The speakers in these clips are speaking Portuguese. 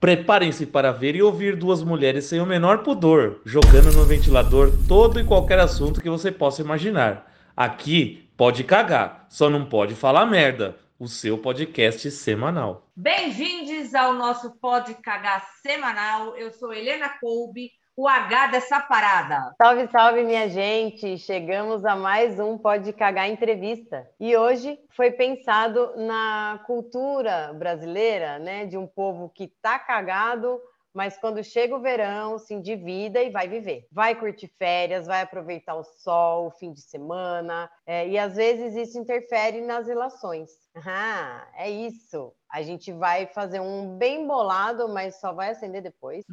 Preparem-se para ver e ouvir duas mulheres sem o menor pudor, jogando no ventilador todo e qualquer assunto que você possa imaginar. Aqui pode cagar, só não pode falar merda. O seu podcast semanal. Bem-vindos ao nosso Pode Cagar semanal. Eu sou Helena Colbe, o H dessa parada. Salve, salve, minha gente! Chegamos a mais um Pode Cagar Entrevista. E hoje foi pensado na cultura brasileira, né? De um povo que tá cagado, mas quando chega o verão, se endivida e vai viver. Vai curtir férias, vai aproveitar o sol, o fim de semana, é, e às vezes isso interfere nas relações. Ah, é isso. A gente vai fazer um bem bolado, mas só vai acender depois.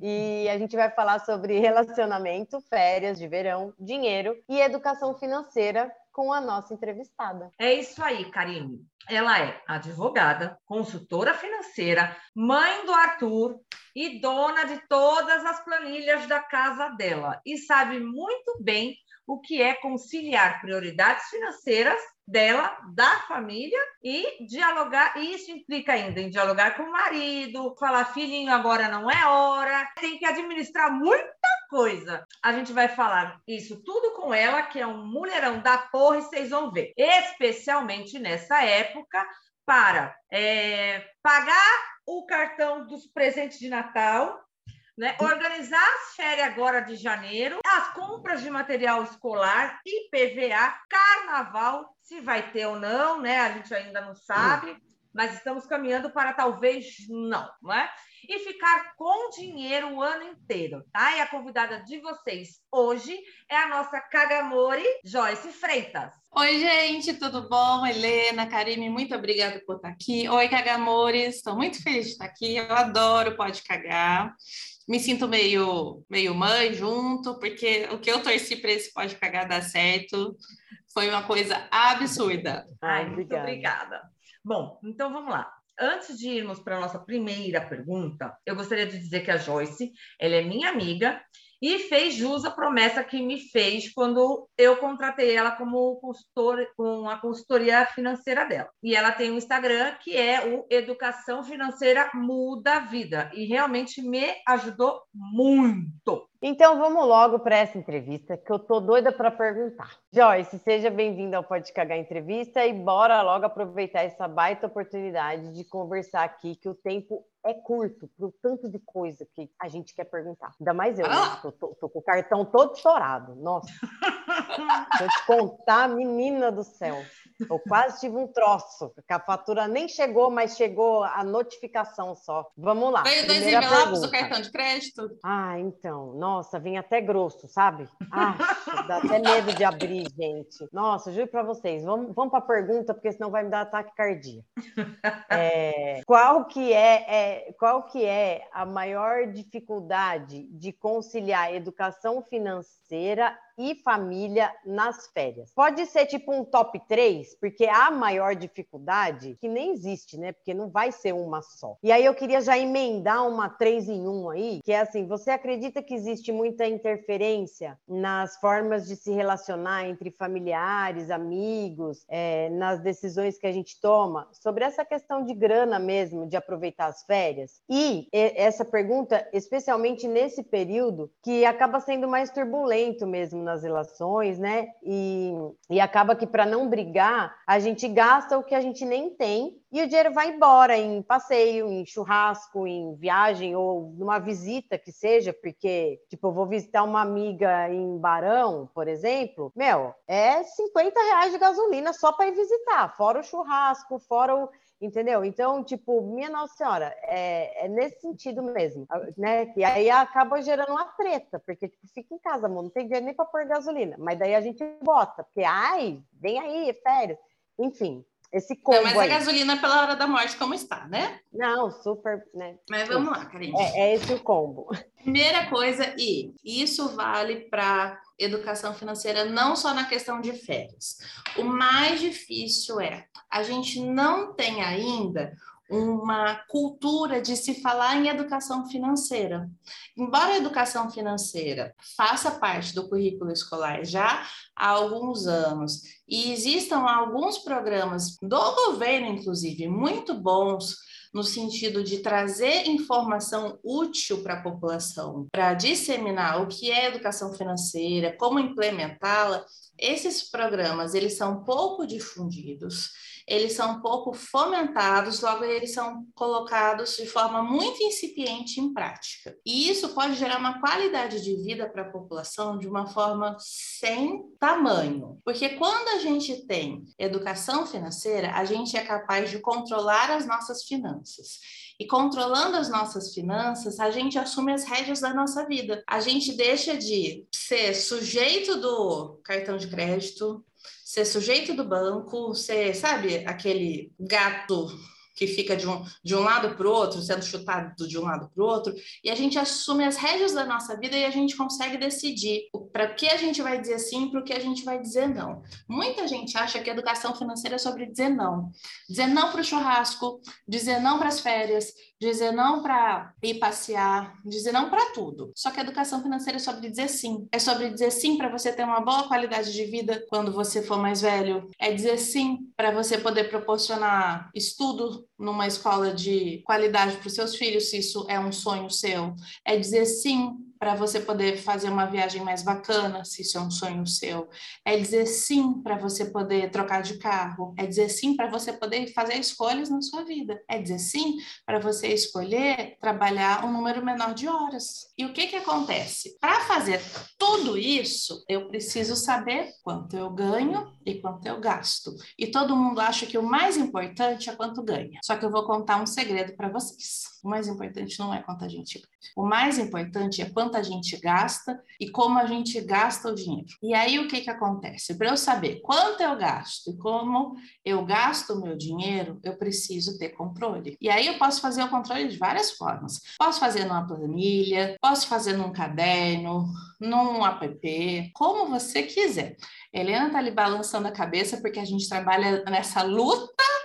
E a gente vai falar sobre relacionamento, férias de verão, dinheiro e educação financeira com a nossa entrevistada. É isso aí, Karine. Ela é advogada, consultora financeira, mãe do Arthur e dona de todas as planilhas da casa dela. E sabe muito bem o que é conciliar prioridades financeiras dela, da família e dialogar. E isso implica ainda em dialogar com o marido, falar filhinho agora não é hora, tem que administrar muita coisa. A gente vai falar isso tudo com ela, que é um mulherão da porra, e vocês vão ver. Especialmente nessa época, para é, pagar o cartão dos presentes de Natal, né? Organizar as férias agora de janeiro, as compras de material escolar, IPVA, carnaval, se vai ter ou não, né? A gente ainda não sabe, mas estamos caminhando para talvez não, não é? E ficar com dinheiro o ano inteiro, tá? E a convidada de vocês hoje é a nossa Cagamori, Joyce Freitas. Oi, gente, tudo bom? Helena, Karime, muito obrigada por estar aqui. Oi, Cagamores, estou muito feliz de estar aqui. Eu adoro Pode Cagar me sinto meio, meio mãe junto, porque o que eu torci para esse pode cagar dar certo foi uma coisa absurda. Ai, muito obrigada. Bom, então vamos lá. Antes de irmos para a nossa primeira pergunta, eu gostaria de dizer que a Joyce, ela é minha amiga e fez jus à promessa que me fez quando eu contratei ela como consultor, com a consultoria financeira dela. E ela tem um Instagram que é o Educação Financeira Muda a Vida e realmente me ajudou muito. Então vamos logo para essa entrevista que eu tô doida para perguntar. Joyce, seja bem-vinda ao Pode Cagar Entrevista e bora logo aproveitar essa baita oportunidade de conversar aqui que o tempo é curto para o tanto de coisa que a gente quer perguntar. Ainda mais eu, né? Tô, tô, tô, com o cartão todo chorado. Nossa. Se eu te contar, menina do céu. Eu quase tive um troço, que a fatura nem chegou, mas chegou a notificação só. Vamos lá. Veio dois envelopes do cartão de crédito? Ah, então. Nossa, vem até grosso, sabe? Ah, dá até medo de abrir, gente. Nossa, juro para vocês. Vamos, vamos para a pergunta, porque senão vai me dar ataque cardíaco. É, qual que é, é, qual que é a maior dificuldade de conciliar educação financeira e família nas férias. Pode ser tipo um top 3, porque a maior dificuldade, que nem existe, né? Porque não vai ser uma só. E aí eu queria já emendar uma 3 em 1 aí, que é assim: você acredita que existe muita interferência nas formas de se relacionar entre familiares, amigos, é, nas decisões que a gente toma, sobre essa questão de grana mesmo, de aproveitar as férias? E essa pergunta, especialmente nesse período, que acaba sendo mais turbulento mesmo nas relações, né? E, e acaba que para não brigar, a gente gasta o que a gente nem tem e o dinheiro vai embora em passeio, em churrasco, em viagem ou numa visita que seja, porque, tipo, eu vou visitar uma amiga em Barão, por exemplo, meu, é 50 reais de gasolina só para ir visitar, fora o churrasco, fora o entendeu? Então, tipo, minha Nossa Senhora, é, é, nesse sentido mesmo, né? E aí acaba gerando uma treta, porque tipo, fica em casa, amor, não tem dinheiro nem para pôr gasolina, mas daí a gente bota, porque, ai, vem aí, férias, enfim. Esse combo não, mas aí. a gasolina pela hora da morte, como está, né? Não, super, né? Mas vamos lá, Karine. É, é esse o combo. Primeira coisa, e isso vale para educação financeira não só na questão de férias. O mais difícil é a gente não tem ainda uma cultura de se falar em educação financeira. Embora a educação financeira faça parte do currículo escolar já há alguns anos e existam alguns programas do governo, inclusive, muito bons no sentido de trazer informação útil para a população, para disseminar o que é educação financeira, como implementá-la, esses programas eles são pouco difundidos eles são pouco fomentados, logo eles são colocados de forma muito incipiente em prática. E isso pode gerar uma qualidade de vida para a população de uma forma sem tamanho. Porque quando a gente tem educação financeira, a gente é capaz de controlar as nossas finanças. E controlando as nossas finanças, a gente assume as rédeas da nossa vida. A gente deixa de ser sujeito do cartão de crédito, ser sujeito do banco, ser, sabe, aquele gato que fica de um, de um lado para o outro, sendo chutado de um lado para o outro, e a gente assume as rédeas da nossa vida e a gente consegue decidir para que a gente vai dizer sim, para o que a gente vai dizer não. Muita gente acha que educação financeira é sobre dizer não. Dizer não para o churrasco, dizer não para as férias, dizer não para ir passear, dizer não para tudo. Só que a educação financeira é sobre dizer sim. É sobre dizer sim para você ter uma boa qualidade de vida quando você for mais velho. É dizer sim para você poder proporcionar estudo numa escola de qualidade para os seus filhos, se isso é um sonho seu. É dizer sim para você poder fazer uma viagem mais bacana, se isso é um sonho seu. É dizer sim para você poder trocar de carro. É dizer sim para você poder fazer escolhas na sua vida. É dizer sim para você escolher trabalhar um número menor de horas. E o que que acontece? Para fazer tudo isso, eu preciso saber quanto eu ganho e quanto eu gasto. E todo mundo acha que o mais importante é quanto ganha. Só que eu vou contar um segredo para vocês. O mais importante não é quanto a gente ganha. O mais importante é quanto a gente gasta e como a gente gasta o dinheiro. E aí o que que acontece? Para eu saber quanto eu gasto e como eu gasto o meu dinheiro, eu preciso ter controle. E aí eu posso fazer o controle de várias formas. Posso fazer numa planilha, posso fazer num caderno, num app, como você quiser. Helena está ali balançando a cabeça porque a gente trabalha nessa luta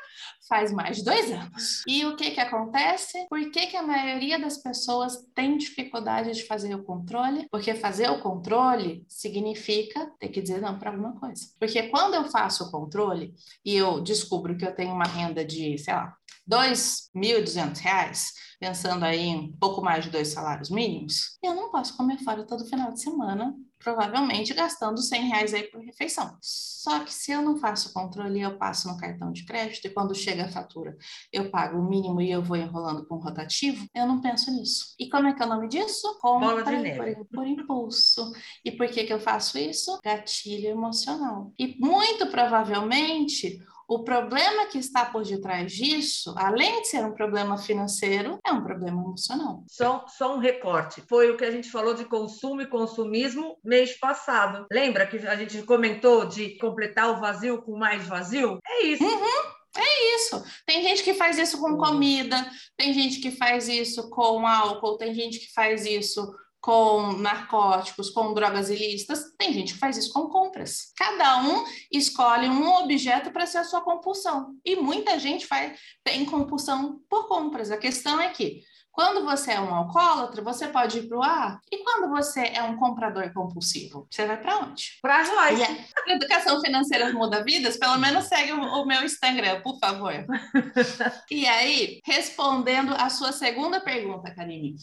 faz mais de dois anos. E o que que acontece? Por que que a maioria das pessoas tem dificuldade de fazer o controle? Porque fazer o controle significa ter que dizer não para alguma coisa. Porque quando eu faço o controle e eu descubro que eu tenho uma renda de, sei lá, R$ 2.200, pensando aí em pouco mais de dois salários mínimos, eu não posso comer fora todo final de semana provavelmente gastando 100 reais aí por refeição. Só que se eu não faço controle, eu passo no cartão de crédito e quando chega a fatura eu pago o mínimo e eu vou enrolando com rotativo, eu não penso nisso. E como é que é o nome disso? Compra por, por impulso. E por que, que eu faço isso? Gatilho emocional. E muito provavelmente o problema que está por detrás disso, além de ser um problema financeiro, é um problema emocional. Só, só um recorte. Foi o que a gente falou de consumo e consumismo mês passado. Lembra que a gente comentou de completar o vazio com mais vazio? É isso. Uhum. É isso. Tem gente que faz isso com comida, tem gente que faz isso com álcool, tem gente que faz isso com narcóticos, com drogas ilícitas, tem gente que faz isso com compras. Cada um escolhe um objeto para ser a sua compulsão. E muita gente faz, tem compulsão por compras. A questão é que quando você é um alcoólatra, você pode ir para o ar. E quando você é um comprador compulsivo, você vai para onde? Para as lojas. É. Educação financeira muda vidas? Pelo menos segue o, o meu Instagram, por favor. e aí, respondendo a sua segunda pergunta, Karine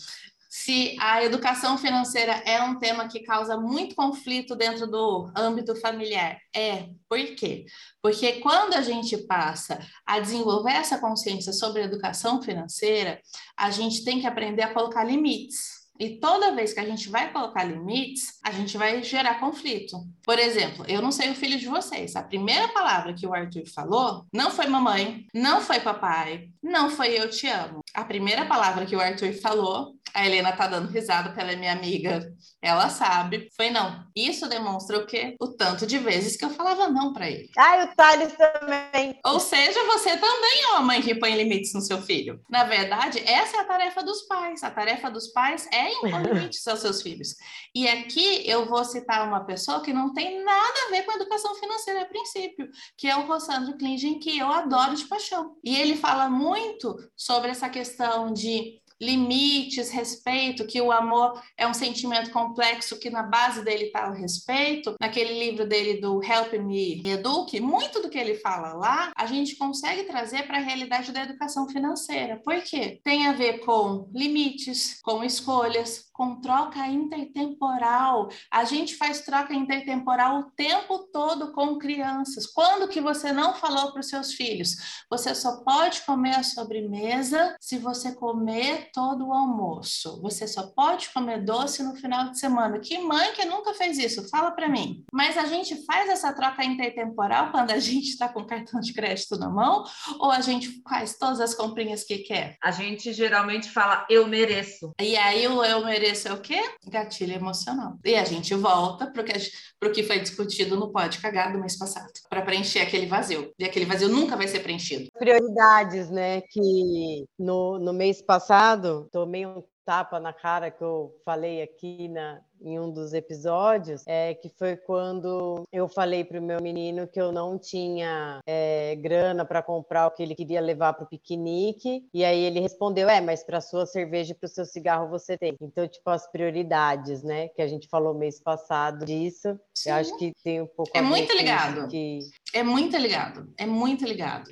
se a educação financeira é um tema que causa muito conflito dentro do âmbito familiar. É, por quê? Porque quando a gente passa a desenvolver essa consciência sobre a educação financeira, a gente tem que aprender a colocar limites. E toda vez que a gente vai colocar limites, a gente vai gerar conflito. Por exemplo, eu não sei o filho de vocês. A primeira palavra que o Arthur falou não foi mamãe, não foi papai, não foi eu te amo. A primeira palavra que o Arthur falou a Helena tá dando risada porque ela é minha amiga, ela sabe. Foi não. Isso demonstra o quê? O tanto de vezes que eu falava não para ele. Ai, o Thales também. Ou seja, você também é uma mãe que põe limites no seu filho. Na verdade, essa é a tarefa dos pais. A tarefa dos pais é impor limites aos seus filhos. E aqui eu vou citar uma pessoa que não tem nada a ver com educação financeira a princípio, que é o Rossandro Klingen, que eu adoro de paixão. E ele fala muito sobre essa questão de limites, respeito, que o amor é um sentimento complexo, que na base dele está o respeito, naquele livro dele do Help Me Eduque, muito do que ele fala lá, a gente consegue trazer para a realidade da educação financeira. Por quê? Tem a ver com limites, com escolhas, com troca intertemporal. A gente faz troca intertemporal o tempo todo com crianças. Quando que você não falou para os seus filhos? Você só pode comer a sobremesa se você comer todo o almoço. Você só pode comer doce no final de semana. Que mãe que nunca fez isso? Fala para mim. Mas a gente faz essa troca intertemporal quando a gente está com cartão de crédito na mão ou a gente faz todas as comprinhas que quer? A gente geralmente fala eu mereço. E aí o eu mereço esse é o quê? Gatilho emocional. E a gente volta para o que, que foi discutido no Pode Cagar do mês passado, para preencher aquele vazio. E aquele vazio nunca vai ser preenchido. Prioridades, né? Que no, no mês passado tomei um tapa na cara que eu falei aqui na, em um dos episódios, é, que foi quando eu falei para o meu menino que eu não tinha é, grana para comprar o que ele queria levar para o piquenique, e aí ele respondeu: É, mas para sua cerveja e para o seu cigarro você tem. Então, tipo, as prioridades, né? Que a gente falou mês passado disso, Sim. eu acho que tem um pouco. É muito ligado. Que... É muito ligado, é muito ligado.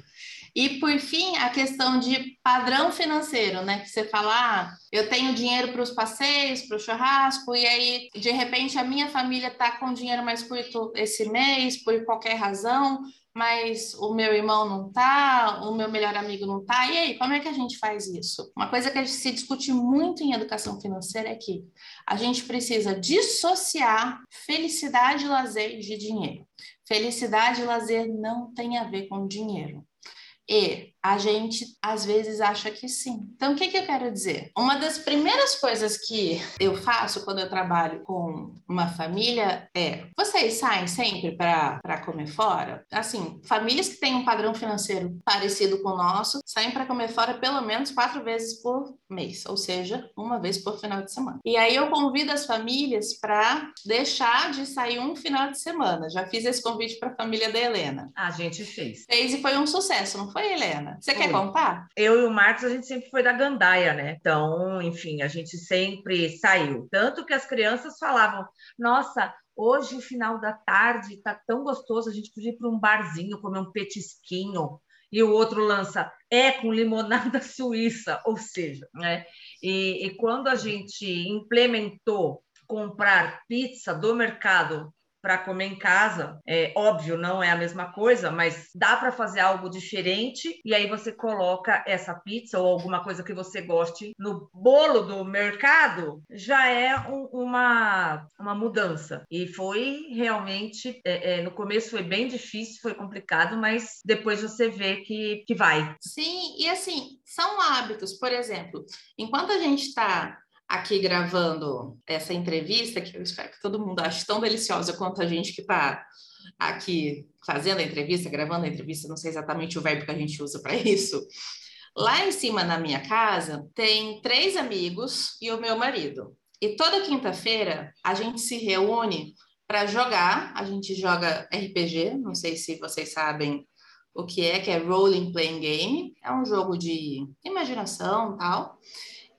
E por fim, a questão de padrão financeiro, né? Que você fala, ah, eu tenho dinheiro para os passeios, para o churrasco, e aí, de repente, a minha família está com dinheiro mais curto esse mês, por qualquer razão, mas o meu irmão não tá, o meu melhor amigo não tá. E aí, como é que a gente faz isso? Uma coisa que a gente se discute muito em educação financeira é que a gente precisa dissociar felicidade e lazer de dinheiro. Felicidade e lazer não tem a ver com dinheiro. E a gente às vezes acha que sim. Então, o que, que eu quero dizer? Uma das primeiras coisas que eu faço quando eu trabalho com uma família é: vocês saem sempre para comer fora? Assim, famílias que têm um padrão financeiro parecido com o nosso saem para comer fora pelo menos quatro vezes por mês, ou seja, uma vez por final de semana. E aí eu convido as famílias para deixar de sair um final de semana. Já fiz esse convite para a família da Helena. A gente fez. Fez e foi um sucesso, não foi? foi, Helena? Você foi. quer contar? Eu e o Marcos, a gente sempre foi da gandaia, né? Então, enfim, a gente sempre saiu. Tanto que as crianças falavam, nossa, hoje, o final da tarde, tá tão gostoso, a gente podia ir para um barzinho, comer um petisquinho. E o outro lança, é com limonada suíça, ou seja, né? E, e quando a gente implementou comprar pizza do mercado para comer em casa. É óbvio, não é a mesma coisa, mas dá para fazer algo diferente e aí você coloca essa pizza ou alguma coisa que você goste no bolo do mercado, já é um, uma, uma mudança. E foi realmente, é, é, no começo foi bem difícil, foi complicado, mas depois você vê que, que vai. Sim, e assim, são hábitos, por exemplo, enquanto a gente está aqui gravando essa entrevista, que eu espero que todo mundo ache tão deliciosa quanto a gente que está aqui fazendo a entrevista, gravando a entrevista, não sei exatamente o verbo que a gente usa para isso. Lá em cima na minha casa tem três amigos e o meu marido. E toda quinta-feira a gente se reúne para jogar. A gente joga RPG, não sei se vocês sabem o que é, que é Rolling Playing Game. É um jogo de imaginação tal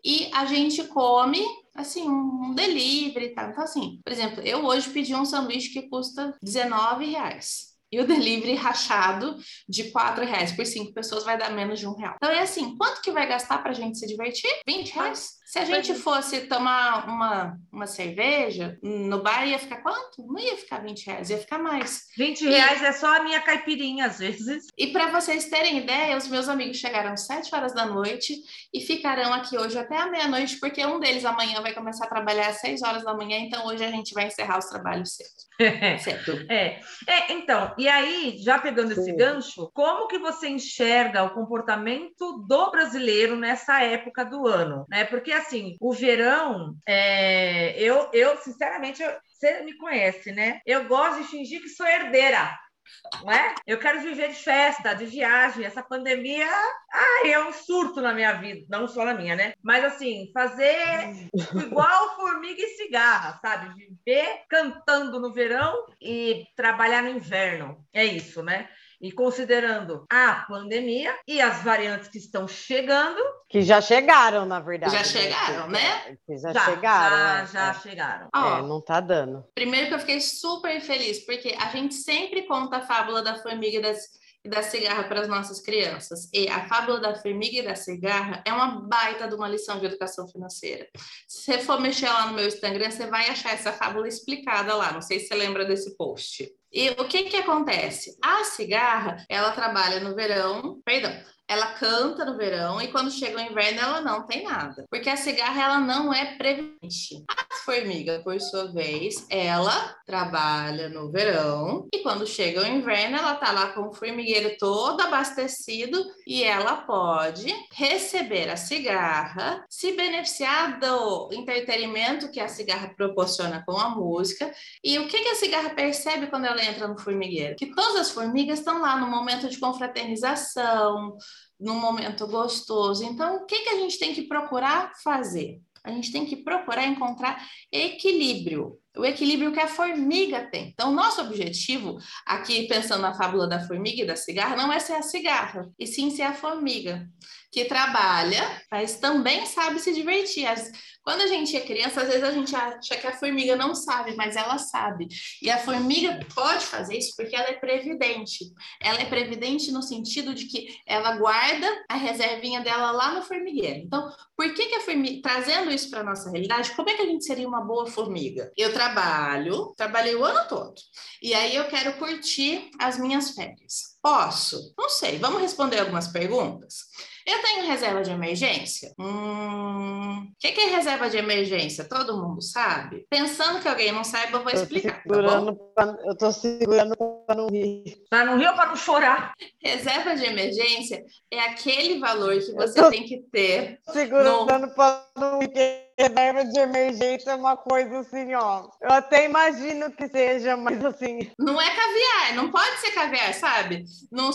e a gente come assim, um delivery e tal. Então, assim, por exemplo, eu hoje pedi um sanduíche que custa 19 reais. E o delivery rachado de quatro reais por cinco pessoas vai dar menos de um real. Então é assim, quanto que vai gastar para a gente se divertir? 20 reais? Se a gente fosse tomar uma, uma cerveja, no bar ia ficar quanto? Não ia ficar 20 reais, ia ficar mais. 20 reais e... é só a minha caipirinha, às vezes. E para vocês terem ideia, os meus amigos chegaram às 7 horas da noite e ficarão aqui hoje até a meia-noite, porque um deles amanhã vai começar a trabalhar às 6 horas da manhã, então hoje a gente vai encerrar os trabalhos cedo. certo. É. é, então, e aí, já pegando Sim. esse gancho, como que você enxerga o comportamento do brasileiro nessa época do ano? Né? Porque assim, o verão, é, eu, eu, sinceramente, eu, você me conhece, né? Eu gosto de fingir que sou herdeira. Não é? Eu quero viver de festa, de viagem. Essa pandemia ah, é um surto na minha vida, não só na minha, né? Mas assim, fazer igual formiga e cigarra, sabe? Viver cantando no verão e trabalhar no inverno. É isso, né? E considerando a pandemia e as variantes que estão chegando. Que já chegaram, na verdade. Já chegaram, né? Que já, já chegaram. Já, é, já é. chegaram. É, não tá dando. Primeiro que eu fiquei super feliz, porque a gente sempre conta a fábula da formiga e das e da cigarra para as nossas crianças. E a fábula da formiga e da cigarra é uma baita de uma lição de educação financeira. Se você for mexer lá no meu Instagram, você vai achar essa fábula explicada lá. Não sei se você lembra desse post. E o que que acontece? A cigarra, ela trabalha no verão, perdão, ela canta no verão e quando chega o inverno ela não tem nada, porque a cigarra ela não é previdente. A formiga, por sua vez, ela trabalha no verão e quando chega o inverno ela tá lá com o formigueiro todo abastecido e ela pode receber a cigarra, se beneficiar do entretenimento que a cigarra proporciona com a música. E o que, que a cigarra percebe quando ela entra no formigueiro? Que todas as formigas estão lá no momento de confraternização, num momento gostoso. Então, o que, que a gente tem que procurar fazer? A gente tem que procurar encontrar equilíbrio, o equilíbrio que a formiga tem. Então, nosso objetivo, aqui pensando na fábula da formiga e da cigarra, não é ser a cigarra, e sim ser a formiga, que trabalha, mas também sabe se divertir. As, quando a gente é criança, às vezes a gente acha que a formiga não sabe, mas ela sabe. E a formiga pode fazer isso porque ela é previdente. Ela é previdente no sentido de que ela guarda a reservinha dela lá no formigueiro. Então, por que, que a formiga, trazendo isso para nossa realidade, como é que a gente seria uma boa formiga? Eu trabalhei o ano todo. E aí eu quero curtir as minhas férias. Posso? Não sei. Vamos responder algumas perguntas? Eu tenho reserva de emergência? Hum, o que, que, é reserva de emergência? Todo mundo sabe? Pensando que alguém não saiba, eu vou explicar. Tá pra, eu tô segurando para não rir. Para não rir ou para não chorar? Reserva de emergência é aquele valor que você tem que ter. Segurando no... para não rir reserva de emergência é uma coisa assim, ó. Eu até imagino que seja, mas assim. Não é caviar, não pode ser caviar, sabe? Não,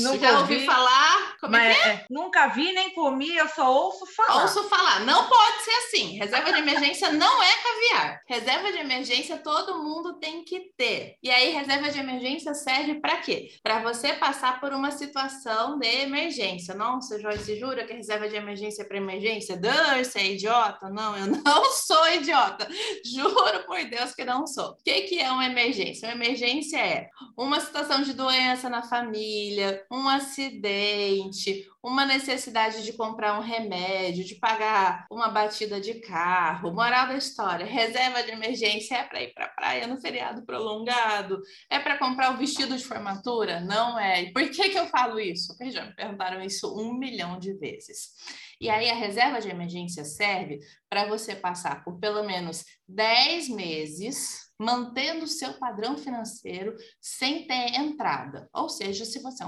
Nunca já ouvi, falar. Como é que é? é? Nunca vi nem comi, eu só ouço falar. Ouço falar. Não pode ser assim. Reserva de emergência não é caviar. Reserva de emergência todo mundo tem que ter. E aí, reserva de emergência serve para quê? Para você passar por uma situação de emergência. Nossa, Joyce, jura que reserva de emergência é para emergência? Dan, você é idiota? Não, eu não sou idiota. Juro por Deus que não sou. O que, que é uma emergência? Uma emergência é uma situação de doença na família, um acidente, uma necessidade de comprar um remédio, de pagar uma batida de carro. Moral da história: reserva de emergência é para ir para a praia no feriado prolongado? É para comprar o vestido de formatura? Não é. E por que, que eu falo isso? Porque já me perguntaram isso um milhão de vezes. E aí a reserva de emergência serve para você passar por pelo menos 10 meses mantendo o seu padrão financeiro sem ter entrada. Ou seja, se você é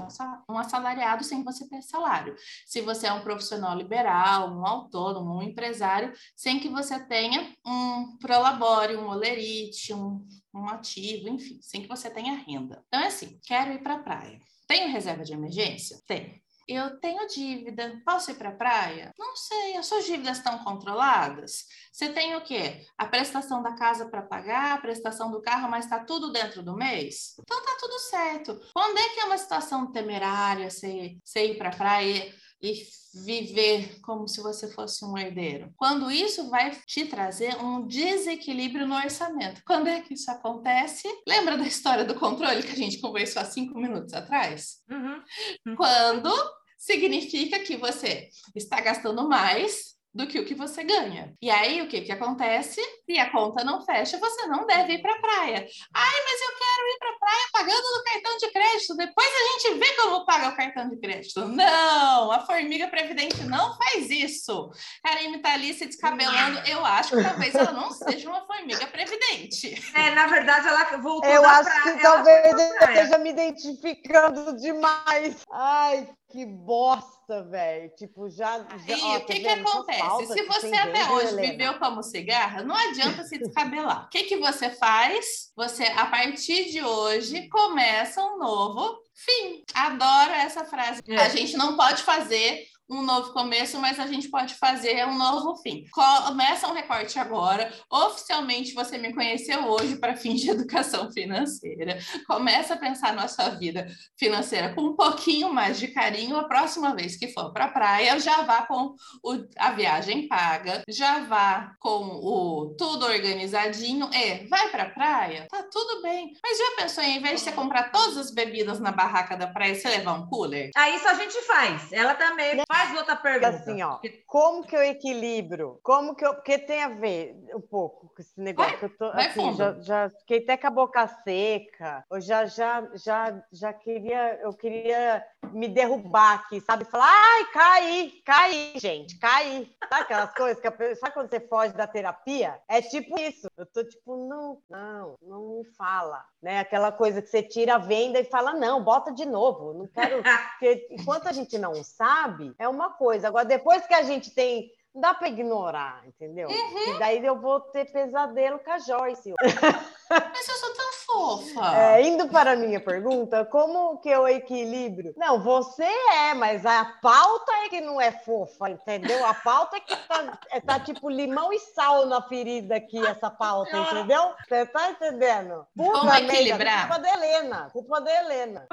um assalariado sem você ter salário. Se você é um profissional liberal, um autônomo, um empresário, sem que você tenha um prolabore, um olerite, um, um ativo, enfim, sem que você tenha renda. Então é assim, quero ir para a praia. Tenho reserva de emergência? Tenho. Eu tenho dívida, posso ir para a praia? Não sei, as suas dívidas estão controladas? Você tem o quê? A prestação da casa para pagar, a prestação do carro, mas está tudo dentro do mês? Então tá tudo certo. Quando é que é uma situação temerária você, você ir para a praia e viver como se você fosse um herdeiro. Quando isso vai te trazer um desequilíbrio no orçamento. Quando é que isso acontece? Lembra da história do controle que a gente conversou há cinco minutos atrás? Uhum. uhum. Quando significa que você está gastando mais do que o que você ganha. E aí, o que que acontece? Se a conta não fecha, você não deve ir para a praia. Ai, mas eu quero ir para a praia pagando no cartão de crédito. Depois a gente vê como paga o cartão de crédito. Não, a formiga previdente não faz isso. Karine tá ali se descabelando. Eu acho que talvez ela não seja uma formiga previdente. É, na verdade, ela voltou Eu acho praia, que talvez eu esteja me identificando demais. Ai, que bosta, velho. Tipo, já. já e o tá que, que acontece? Se você até hoje Helena. viveu como cigarra, não adianta se descabelar. O que, que você faz? Você, a partir de hoje, começa um novo fim. Adoro essa frase. É. A gente não pode fazer um novo começo, mas a gente pode fazer um novo fim. Começa um recorte agora. Oficialmente você me conheceu hoje para fins de educação financeira. Começa a pensar na sua vida financeira com um pouquinho mais de carinho. A próxima vez que for para a praia, já vá com o, a viagem paga, já vá com o tudo organizadinho. É, vai para a praia? Tá tudo bem. Mas já pensou em, vez de você comprar todas as bebidas na barraca da praia, você levar um cooler? Aí isso a gente faz. Ela também faz outra pergunta. Assim, ó, como que eu equilibro? Como que eu. Porque tem a ver um pouco com esse negócio Vai, que eu tô. Assim, já, já fiquei até com a boca seca. Eu já, já, já, já queria. Eu queria me derrubar aqui, sabe? Falar, ai, caí, caí, gente, caí. Sabe aquelas coisas que a pessoa. Sabe quando você foge da terapia? É tipo isso. Eu tô tipo, não, não, não me fala. Né? Aquela coisa que você tira a venda e fala, não, bota de novo. Não quero. Porque enquanto a gente não sabe, é uma coisa. Agora, depois que a gente tem. Não dá para ignorar, entendeu? E daí eu vou ter pesadelo com a Joyce. Mas eu sou tão fofa. É, indo para a minha pergunta, como que eu equilibro? Não, você é, mas a pauta é que não é fofa, entendeu? A pauta é que tá, é, tá tipo limão e sal na ferida aqui, essa pauta, entendeu? Você tá entendendo? Como merda, equilibrar? Culpa da Helena, culpa da Helena.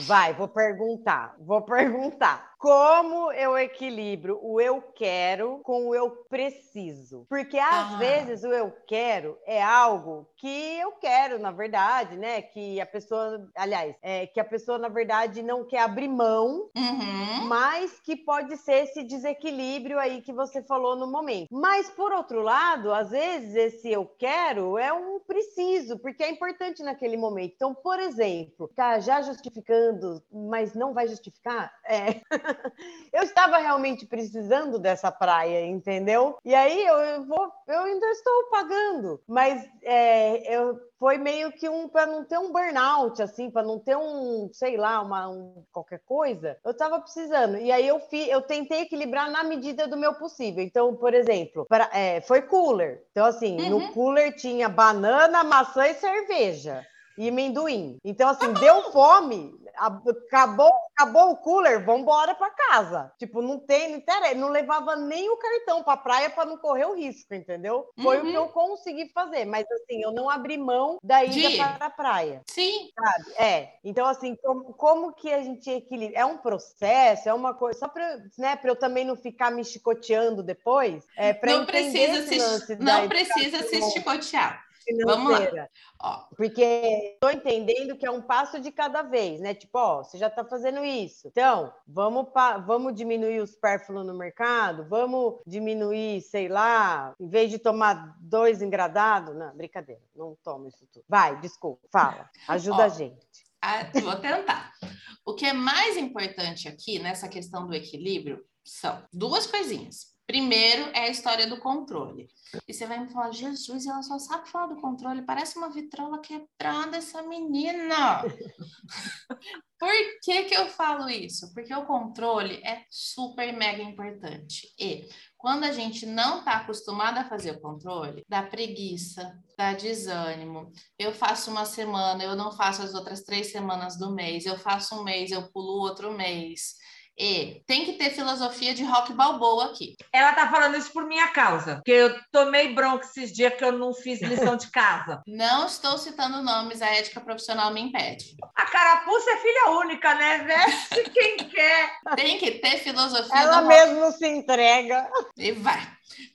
Vai, vou perguntar, vou perguntar. Como eu equilibro o eu quero com o eu preciso? Porque às Ah. vezes o eu quero é algo que eu quero, na verdade, né? Que a pessoa, aliás, é, que a pessoa, na verdade, não quer abrir mão, Uhum. mas que pode ser esse desequilíbrio aí que você falou no momento. Mas, por outro lado, às vezes esse eu quero é um preciso, porque é importante naquele momento. Então, por exemplo, tá já justificando, mas não vai justificar? É. eu estava realmente precisando dessa praia, entendeu? E aí eu, eu vou, eu ainda estou pagando, mas é, eu foi meio que um para não ter um burnout assim, para não ter um, sei lá, uma um- qualquer coisa. Eu estava precisando. E aí eu fi, eu tentei equilibrar na medida do meu possível. Então, por exemplo, para, é, foi cooler. Então assim, Uhum. no cooler tinha banana, maçã e cerveja. E amendoim. Então, assim, deu fome, acabou, acabou o cooler, vamos embora para casa. Tipo, não tem, não interessa, não levava nem o cartão para praia para não correr o risco, entendeu? Foi o Uhum. que eu consegui fazer, mas assim, eu não abri mão da ida De- para a praia. Sim, sabe? É. Então, assim, como, como que a gente equilibra? É um processo, é uma coisa. Só para né, pra eu também não ficar me chicoteando depois. É, não precisa, se, não precisa se educação Vamos lá. Porque estou entendendo que é um passo de cada vez, né? Tipo, ó, você já está fazendo isso. Então, vamos, vamos diminuir os pérfulos no mercado? Vamos diminuir, sei lá, em vez de tomar dois engradados? Não, brincadeira, não tomo isso tudo. Vai, desculpa, fala, ajuda Ó, a gente. Ah, vou tentar. O que é mais importante aqui nessa questão do equilíbrio são duas coisinhas. Primeiro é a história do controle. E você vai me falar, Jesus, ela só sabe falar do controle, parece uma vitrola quebrada essa menina. Por que, que eu falo isso? Porque o controle é super mega importante. E quando a gente não está acostumado a fazer o controle, dá preguiça, dá desânimo. Eu faço uma semana, eu não faço as outras três semanas do mês. Eu faço um mês, eu pulo outro mês. E tem que ter filosofia de rock balboa aqui. Ela tá falando isso por minha causa, porque eu tomei bronca esses dias que eu não fiz lição de casa. Não estou citando nomes, a ética profissional me impede. A carapuça é filha única, né? Veste quem quer. Tem que ter filosofia Ela do rock mesmo se entrega. E vai.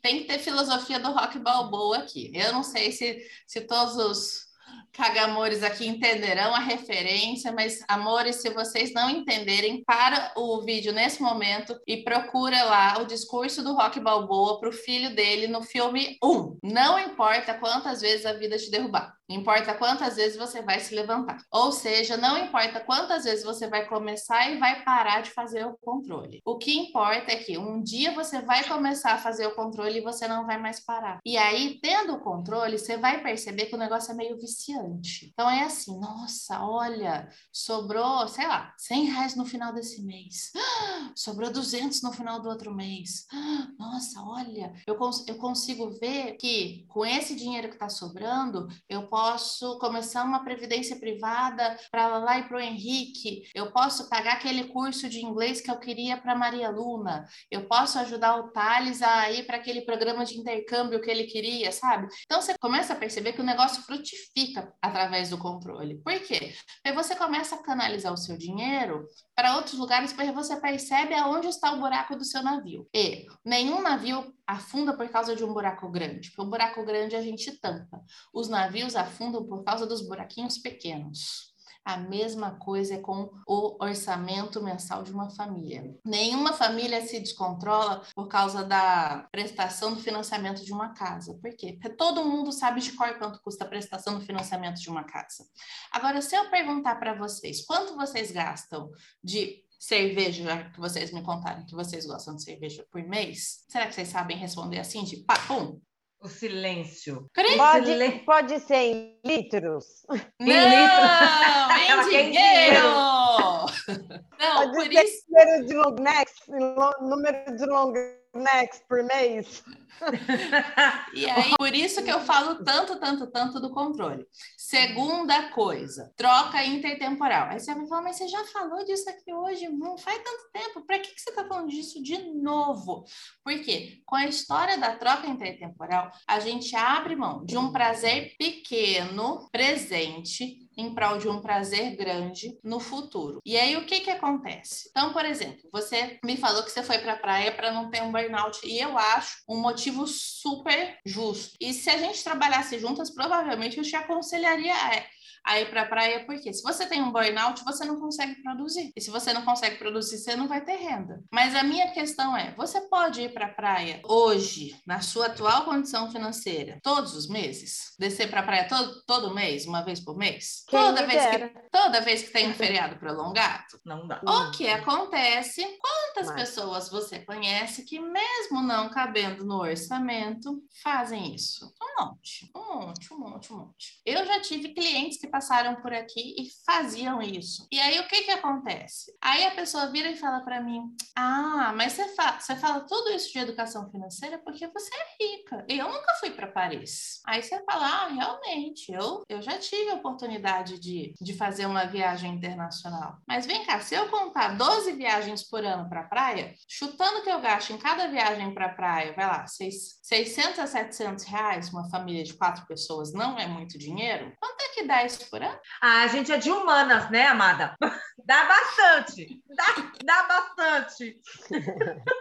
Tem que ter filosofia do rock balboa aqui. Eu não sei se, se todos os cagamores aqui entenderão a referência, mas, amores, se vocês não entenderem, para o vídeo nesse momento e procura lá o discurso do rock balboa para o filho dele no filme 1. Não importa quantas vezes a vida te derrubar. Importa quantas vezes você vai se levantar. Ou seja, não importa quantas vezes você vai começar e vai parar de fazer o controle. O que importa é que um dia você vai começar a fazer o controle e você não vai mais parar. E aí, tendo o controle, você vai perceber que o negócio é meio viciante. Então é assim, nossa, olha, sobrou, sei lá, 100 reais no final desse mês. sobrou 200 no final do outro mês. nossa, olha, eu, cons eu consigo ver que com esse dinheiro que está sobrando, eu posso começar uma previdência privada para lá e para o Henrique. Eu posso pagar aquele curso de inglês que eu queria para Maria Luna. Eu posso ajudar o Thales a ir para aquele programa de intercâmbio que ele queria, sabe? Então você começa a perceber que o negócio frutifica através do controle. Por quê? Porque você começa a canalizar o seu dinheiro para outros lugares porque você percebe aonde está o buraco do seu navio. E nenhum navio afunda por causa de um buraco grande, porque o buraco grande a gente tampa. Os navios afundam por causa dos buraquinhos pequenos. A mesma coisa é com o orçamento mensal de uma família. Nenhuma família se descontrola por causa da prestação do financiamento de uma casa. Por quê? Porque todo mundo sabe de qual quanto custa a prestação do financiamento de uma casa. Agora, se eu perguntar para vocês quanto vocês gastam de cerveja, já que vocês me contaram que vocês gostam de cerveja por mês, será que vocês sabem responder assim, de pá, pum? O silêncio. Pode, pode ser em litros. Não, em dinheiro! Não, pode por ser isso... número de long necks, número de long necks por mês. e aí, por isso que eu falo tanto, tanto, tanto do controle. Segunda coisa, troca intertemporal. Aí você vai falar, mas você já falou disso aqui hoje, não faz tanto tempo, para que, que você está falando disso de novo? Porque com a história da troca intertemporal, a gente abre mão de um prazer pequeno, presente, em prol de um prazer grande no futuro. E aí o que que acontece? Então, por exemplo, você me falou que você foi para a praia para não ter um burnout e eu acho um motivo super justo. E se a gente trabalhasse juntas, provavelmente eu te aconselharia a ir para a praia, porque se você tem um burnout, você não consegue produzir. E se você não consegue produzir, você não vai ter renda. Mas a minha questão é: você pode ir para a praia hoje, na sua atual condição financeira, todos os meses? Descer para a praia todo, todo mês, uma vez por mês? Quem toda vez, que, toda vez que tem um feriado prolongado? Não dá. O que acontece? Quantas Mas... pessoas você conhece que, mesmo não cabendo no orçamento, fazem isso? Um monte, um monte, um monte, um monte. Eu já tive clientes que passaram por aqui e faziam isso. E aí o que que acontece? Aí a pessoa vira e fala para mim: "Ah, mas você fala, você fala tudo isso de educação financeira porque você é rica. Eu nunca fui para Paris". Aí você fala: "Ah, realmente, eu eu já tive a oportunidade de, de fazer uma viagem internacional. Mas vem cá, se eu contar 12 viagens por ano para praia, chutando que eu gasto em cada viagem para praia, vai lá, 600 a 700 reais, uma família de quatro pessoas não é muito dinheiro? Quanto é que dá isso por ano? Ah, a gente é de humanas, né, amada? Dá bastante. Dá, dá bastante.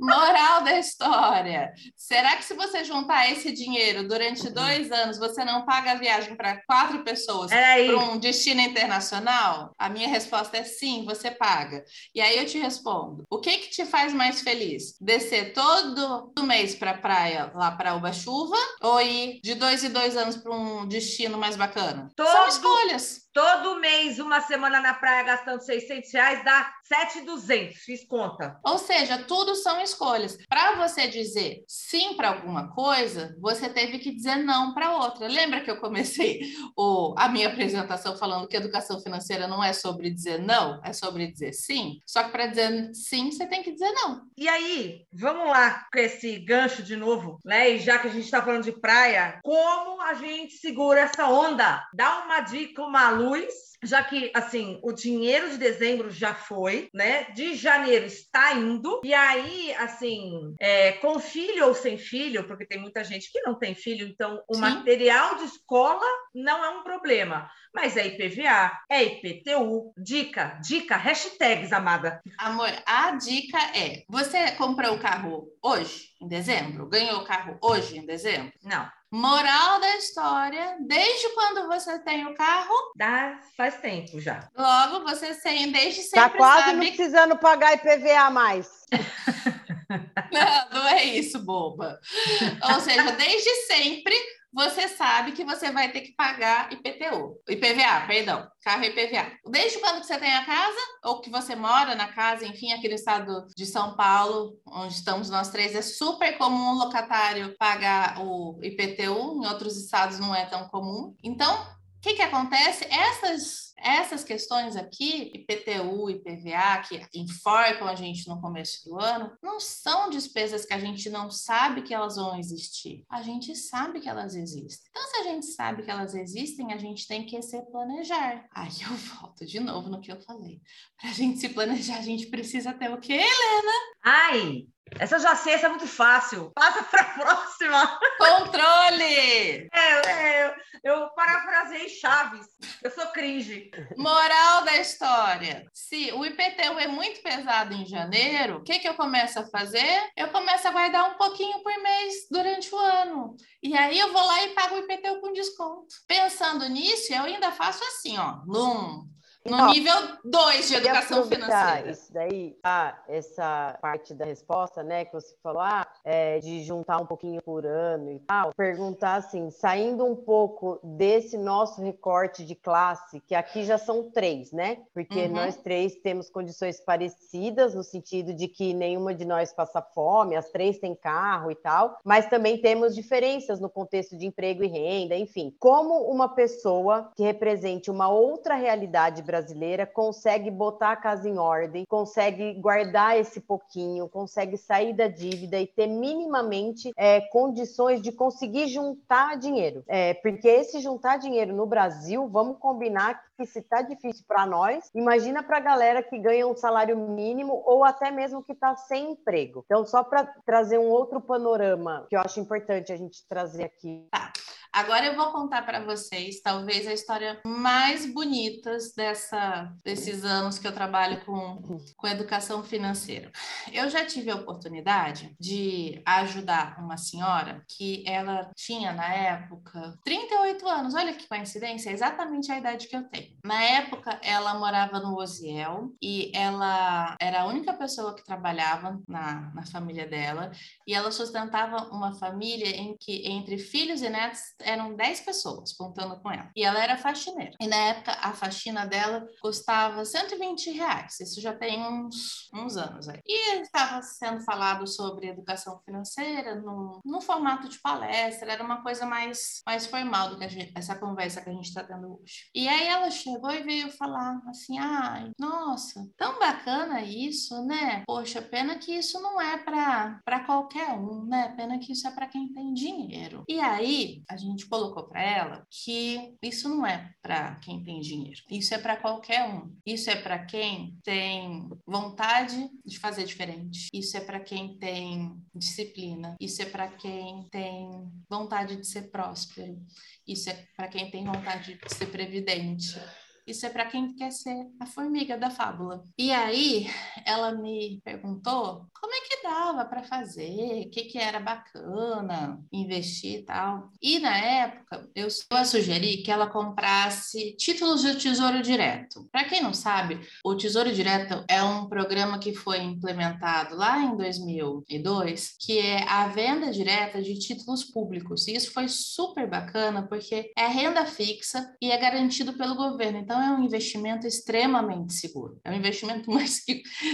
Moral da história. Será que se você juntar esse dinheiro durante dois anos, você não paga a viagem para quatro pessoas para um destino internacional? A minha resposta é sim, você paga. E aí eu te respondo: o que que te faz mais feliz? Descer todo mês para a praia lá para Uba Chuva ou ir de dois em dois anos para um destino mais bacana? Todo, São escolhas. Todo mês, uma semana na praia gastando 600 reais dá 7,200. Fiz conta. Ou seja, tudo são escolhas. Para você dizer sim para alguma coisa, você teve que dizer não para outra. Lembra que eu comecei o, a minha apresentação falando que educação financeira não é sobre dizer não, é sobre dizer sim? Só que para dizer sim, você tem que dizer não. E aí, vamos lá com esse gancho de novo, né? E já que a gente está falando de praia, como a gente segura essa onda? Dá uma dica, uma luz já que assim o dinheiro de dezembro já foi, né? De janeiro está indo e aí assim é, com filho ou sem filho, porque tem muita gente que não tem filho, então o Sim. material de escola não é um problema, mas é IPVA, é IPTU, dica, dica, hashtags, amada. Amor, a dica é: você comprou o carro hoje, em dezembro? Ganhou o carro hoje, em dezembro? Não. Moral da história, desde quando você tem o carro? Dá, faz tempo já. Logo, você tem desde tá sempre Tá quase sabe... não precisando pagar IPVA mais. não, não é isso, boba. Ou seja, desde sempre você sabe que você vai ter que pagar IPTU, IPVA, perdão, carro IPVA. Desde quando que você tem a casa, ou que você mora na casa, enfim, aqui no estado de São Paulo, onde estamos nós três, é super comum o locatário pagar o IPTU, em outros estados não é tão comum. Então, O que, que acontece? Essas, essas questões aqui, IPTU e PVA, que enforcam a gente no começo do ano, não são despesas que a gente não sabe que elas vão existir. A gente sabe que elas existem. Então, se a gente sabe que elas existem, a gente tem que se planejar. Aí eu volto de novo no que eu falei. Para a gente se planejar, a gente precisa ter o quê, Helena? Ai, essa já sei, essa é muito fácil. Passa para a próxima. Controle! É, é, eu parafrasei Chaves. Eu sou cringe. Moral da história. Se o IPTU é muito pesado em janeiro, o que, que eu começo a fazer? Eu começo a guardar um pouquinho por mês durante o ano. E aí eu vou lá e pago o IPTU com desconto. Pensando nisso, eu ainda faço assim, ó. Num, no nível 2 de educação financeira. Isso daí, ah, essa parte da resposta, né, que você falou, ah, é, de juntar um pouquinho por ano e tal, perguntar assim, saindo um pouco desse nosso recorte de classe, que aqui já são três, né? Porque uhum. nós três temos condições parecidas, no sentido de que nenhuma de nós passa fome, as três têm carro e tal, mas também temos diferenças no contexto de emprego e renda, enfim. Como uma pessoa que represente uma outra realidade brasileira consegue botar a casa em ordem, consegue guardar esse pouquinho, consegue sair da dívida e ter minimamente é, condições de conseguir juntar dinheiro. É, porque esse juntar dinheiro no Brasil, vamos combinar que se está difícil para nós, imagina para a galera que ganha um salário mínimo ou até mesmo que está sem emprego. Então, só para trazer um outro panorama que eu acho importante a gente trazer aqui. Tá. Agora eu vou contar para vocês, talvez a história mais bonita dessa, desses anos que eu trabalho com, com educação financeira. Eu já tive a oportunidade de ajudar uma senhora que ela tinha na época 38 anos. Olha que coincidência, é exatamente a idade que eu tenho. Na época, ela morava no Osiel e ela era a única pessoa que trabalhava na, na família dela e ela sustentava uma família em que entre filhos e netos eram 10 pessoas contando com ela. E ela era faxineira. E na época, a faxina dela custava 120 reais. Isso já tem uns, uns anos aí. E estava sendo falado sobre educação financeira no, no formato de palestra. Era uma coisa mais, mais formal do que gente, essa conversa que a gente está tendo hoje. E aí ela chegou e veio falar assim: ai, nossa, tão bacana isso, né? Poxa, pena que isso não é para qualquer um, né? Pena que isso é para quem tem dinheiro. E aí a gente colocou para ela que isso não é para quem tem dinheiro, isso é para qualquer um. Isso é para quem tem vontade de fazer diferente. Isso é para quem tem disciplina. Isso é para quem tem vontade de ser próspero. Isso é para quem tem vontade de ser previdente. Isso é para quem quer ser a formiga da fábula. E aí ela me perguntou como é que dava para fazer, o que, que era bacana investir e tal. E na época eu, sugeri que ela comprasse títulos do Tesouro Direto. Para quem não sabe, o Tesouro Direto é um programa que foi implementado lá em 2002, que é a venda direta de títulos públicos. E isso foi super bacana porque é renda fixa e é garantido pelo governo. Então é um investimento extremamente seguro. É o investimento mais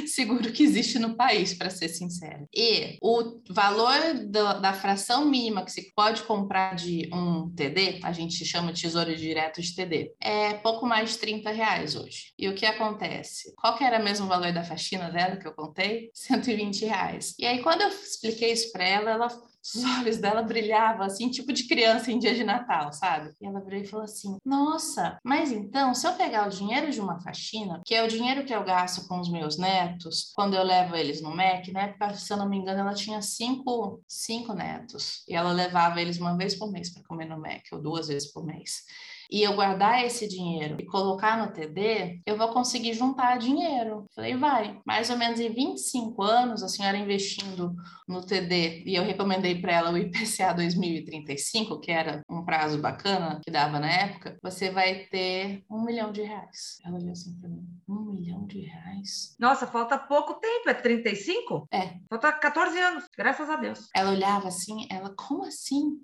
seguro que existe no país, para ser sincero. E o valor do, da fração mínima que se pode comprar de um TD, a gente chama de tesouro direto de TD, é pouco mais de 30 reais hoje. E o que acontece? Qual que era mesmo o valor da faxina dela que eu contei? 120 reais. E aí, quando eu expliquei isso para ela, ela os olhos dela brilhavam assim, tipo de criança em dia de Natal, sabe? E ela virou e falou assim: Nossa, mas então, se eu pegar o dinheiro de uma faxina, que é o dinheiro que eu gasto com os meus netos, quando eu levo eles no MEC, na época, se eu não me engano, ela tinha cinco, cinco netos. E ela levava eles uma vez por mês para comer no MEC, ou duas vezes por mês e eu guardar esse dinheiro e colocar no TD, eu vou conseguir juntar dinheiro. Falei, vai. Mais ou menos em 25 anos, a senhora investindo no TD, e eu recomendei para ela o IPCA 2035, que era um prazo bacana que dava na época, você vai ter um milhão de reais. Ela olhou assim para mim, um milhão de reais? Nossa, falta pouco tempo, é 35? É. Falta 14 anos, graças a Deus. Ela olhava assim, ela, como assim?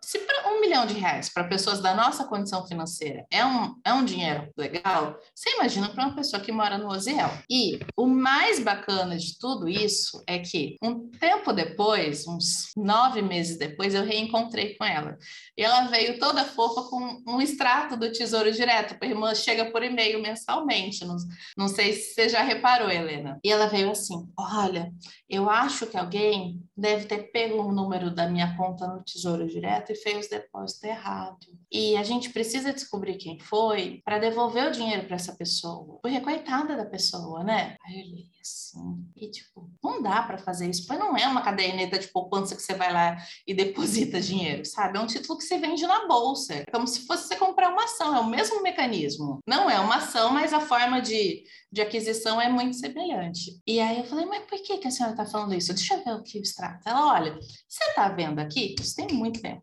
Se um milhão de reais para pessoas da nossa condição financeira é um, é um dinheiro legal, você imagina para uma pessoa que mora no Oziel. E o mais bacana de tudo isso é que um tempo depois, uns nove meses depois, eu reencontrei com ela. E ela veio toda fofa com um extrato do Tesouro Direto, a irmã chega por e-mail mensalmente. Não, não sei se você já reparou, Helena. E ela veio assim: Olha, eu acho que alguém deve ter pego o número da minha conta no Tesouro Direto e fez o depósito errado. E a gente precisa descobrir quem foi para devolver o dinheiro para essa pessoa. Porque coitada da pessoa, né? Aí eu li assim. E tipo, não dá para fazer isso. Pois não é uma caderneta de poupança que você vai lá e deposita dinheiro, sabe? É um título que você vende na bolsa. É como se fosse você comprar uma ação, é o mesmo mecanismo. Não é uma ação, mas a forma de, de aquisição é muito semelhante. E aí eu falei, mas por que, que a senhora está falando isso? Deixa eu ver o que extrato. Ela, olha, você está vendo aqui? Isso tem muito tempo.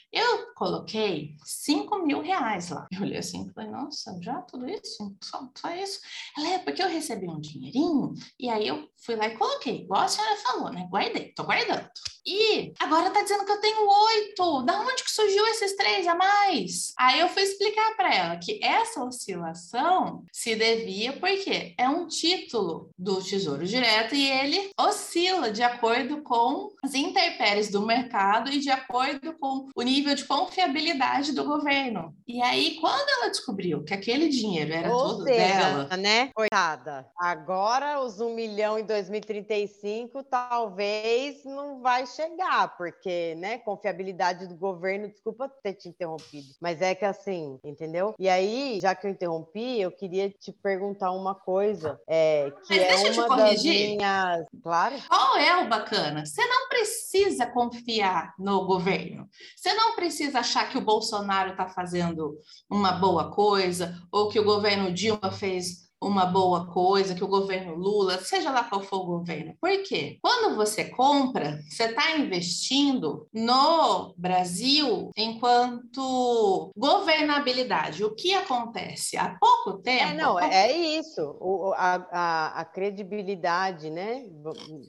Eu coloquei 5 mil reais lá. Eu olhei assim e falei, nossa, já tudo isso? Só, só isso? Ela é porque eu recebi um dinheirinho e aí eu fui lá e coloquei, igual a senhora falou, né? Guardei, tô guardando. E agora tá dizendo que eu tenho oito. Da onde que surgiu esses três a mais? Aí eu fui explicar para ela que essa oscilação se devia porque é um título do Tesouro Direto e ele oscila de acordo com as intempéries do mercado e de acordo com o nível de confiabilidade do governo. E aí, quando ela descobriu que aquele dinheiro era Ou todo seja, dela. né? Coitada. Agora os 1 milhão em 2035 talvez não vai chegar, porque, né, confiabilidade do governo, desculpa ter te interrompido, mas é que assim, entendeu? E aí, já que eu interrompi, eu queria te perguntar uma coisa, é, que Mas é deixa eu te uma corrigir. minhas... Claro. Qual é o bacana? Você não precisa confiar no governo. Você não precisa achar que o Bolsonaro está fazendo uma boa coisa ou que o governo Dilma fez uma boa coisa, que o governo Lula, seja lá qual for o governo. Por quê? Quando você compra, você está investindo no Brasil enquanto governabilidade. O que acontece? Há pouco tempo. É, não, é isso. O, a, a, a credibilidade, né?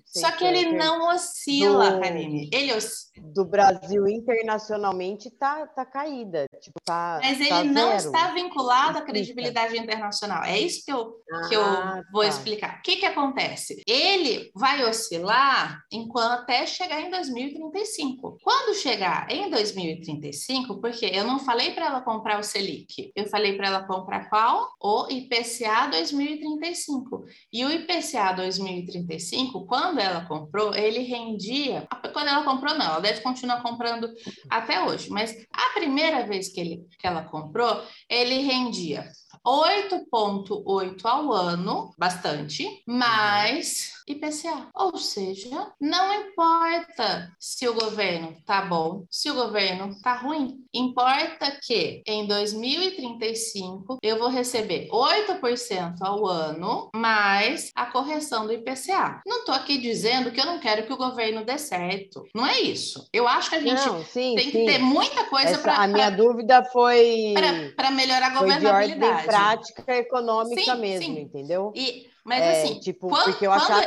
Só que ele não oscila, do... Karine. Ele oscila do Brasil internacionalmente tá, tá caída. Tipo, tá, Mas ele tá não zero. está vinculado à credibilidade internacional. É isso que eu, que Ah, eu vou tá. explicar. O que, que acontece? Ele vai oscilar enquanto até chegar em 2035. Quando chegar em 2035, porque eu não falei para ela comprar o Selic, eu falei para ela comprar qual? O IPCA 2035. E o IPCA 2035, quando ela comprou, ele rendia. Quando ela comprou, não, ela deve continuar comprando até hoje, mas a primeira vez que, ele, que ela comprou, ele rendia 8,8 ao ano, bastante, mais IPCA. Ou seja, não importa se o governo tá bom, se o governo tá ruim. Importa que em 2035 eu vou receber 8% ao ano mais a correção do IPCA. Não tô aqui dizendo que eu não quero que o governo dê certo. Não é isso. Eu acho que a gente Não, sim, tem que sim. ter muita coisa para a minha dúvida foi, para melhorar a foi de ordem governabilidade. prática econômica Sim, mesmo, sim. enteu? E, mas É, assim, tipo, quando- porque eu achava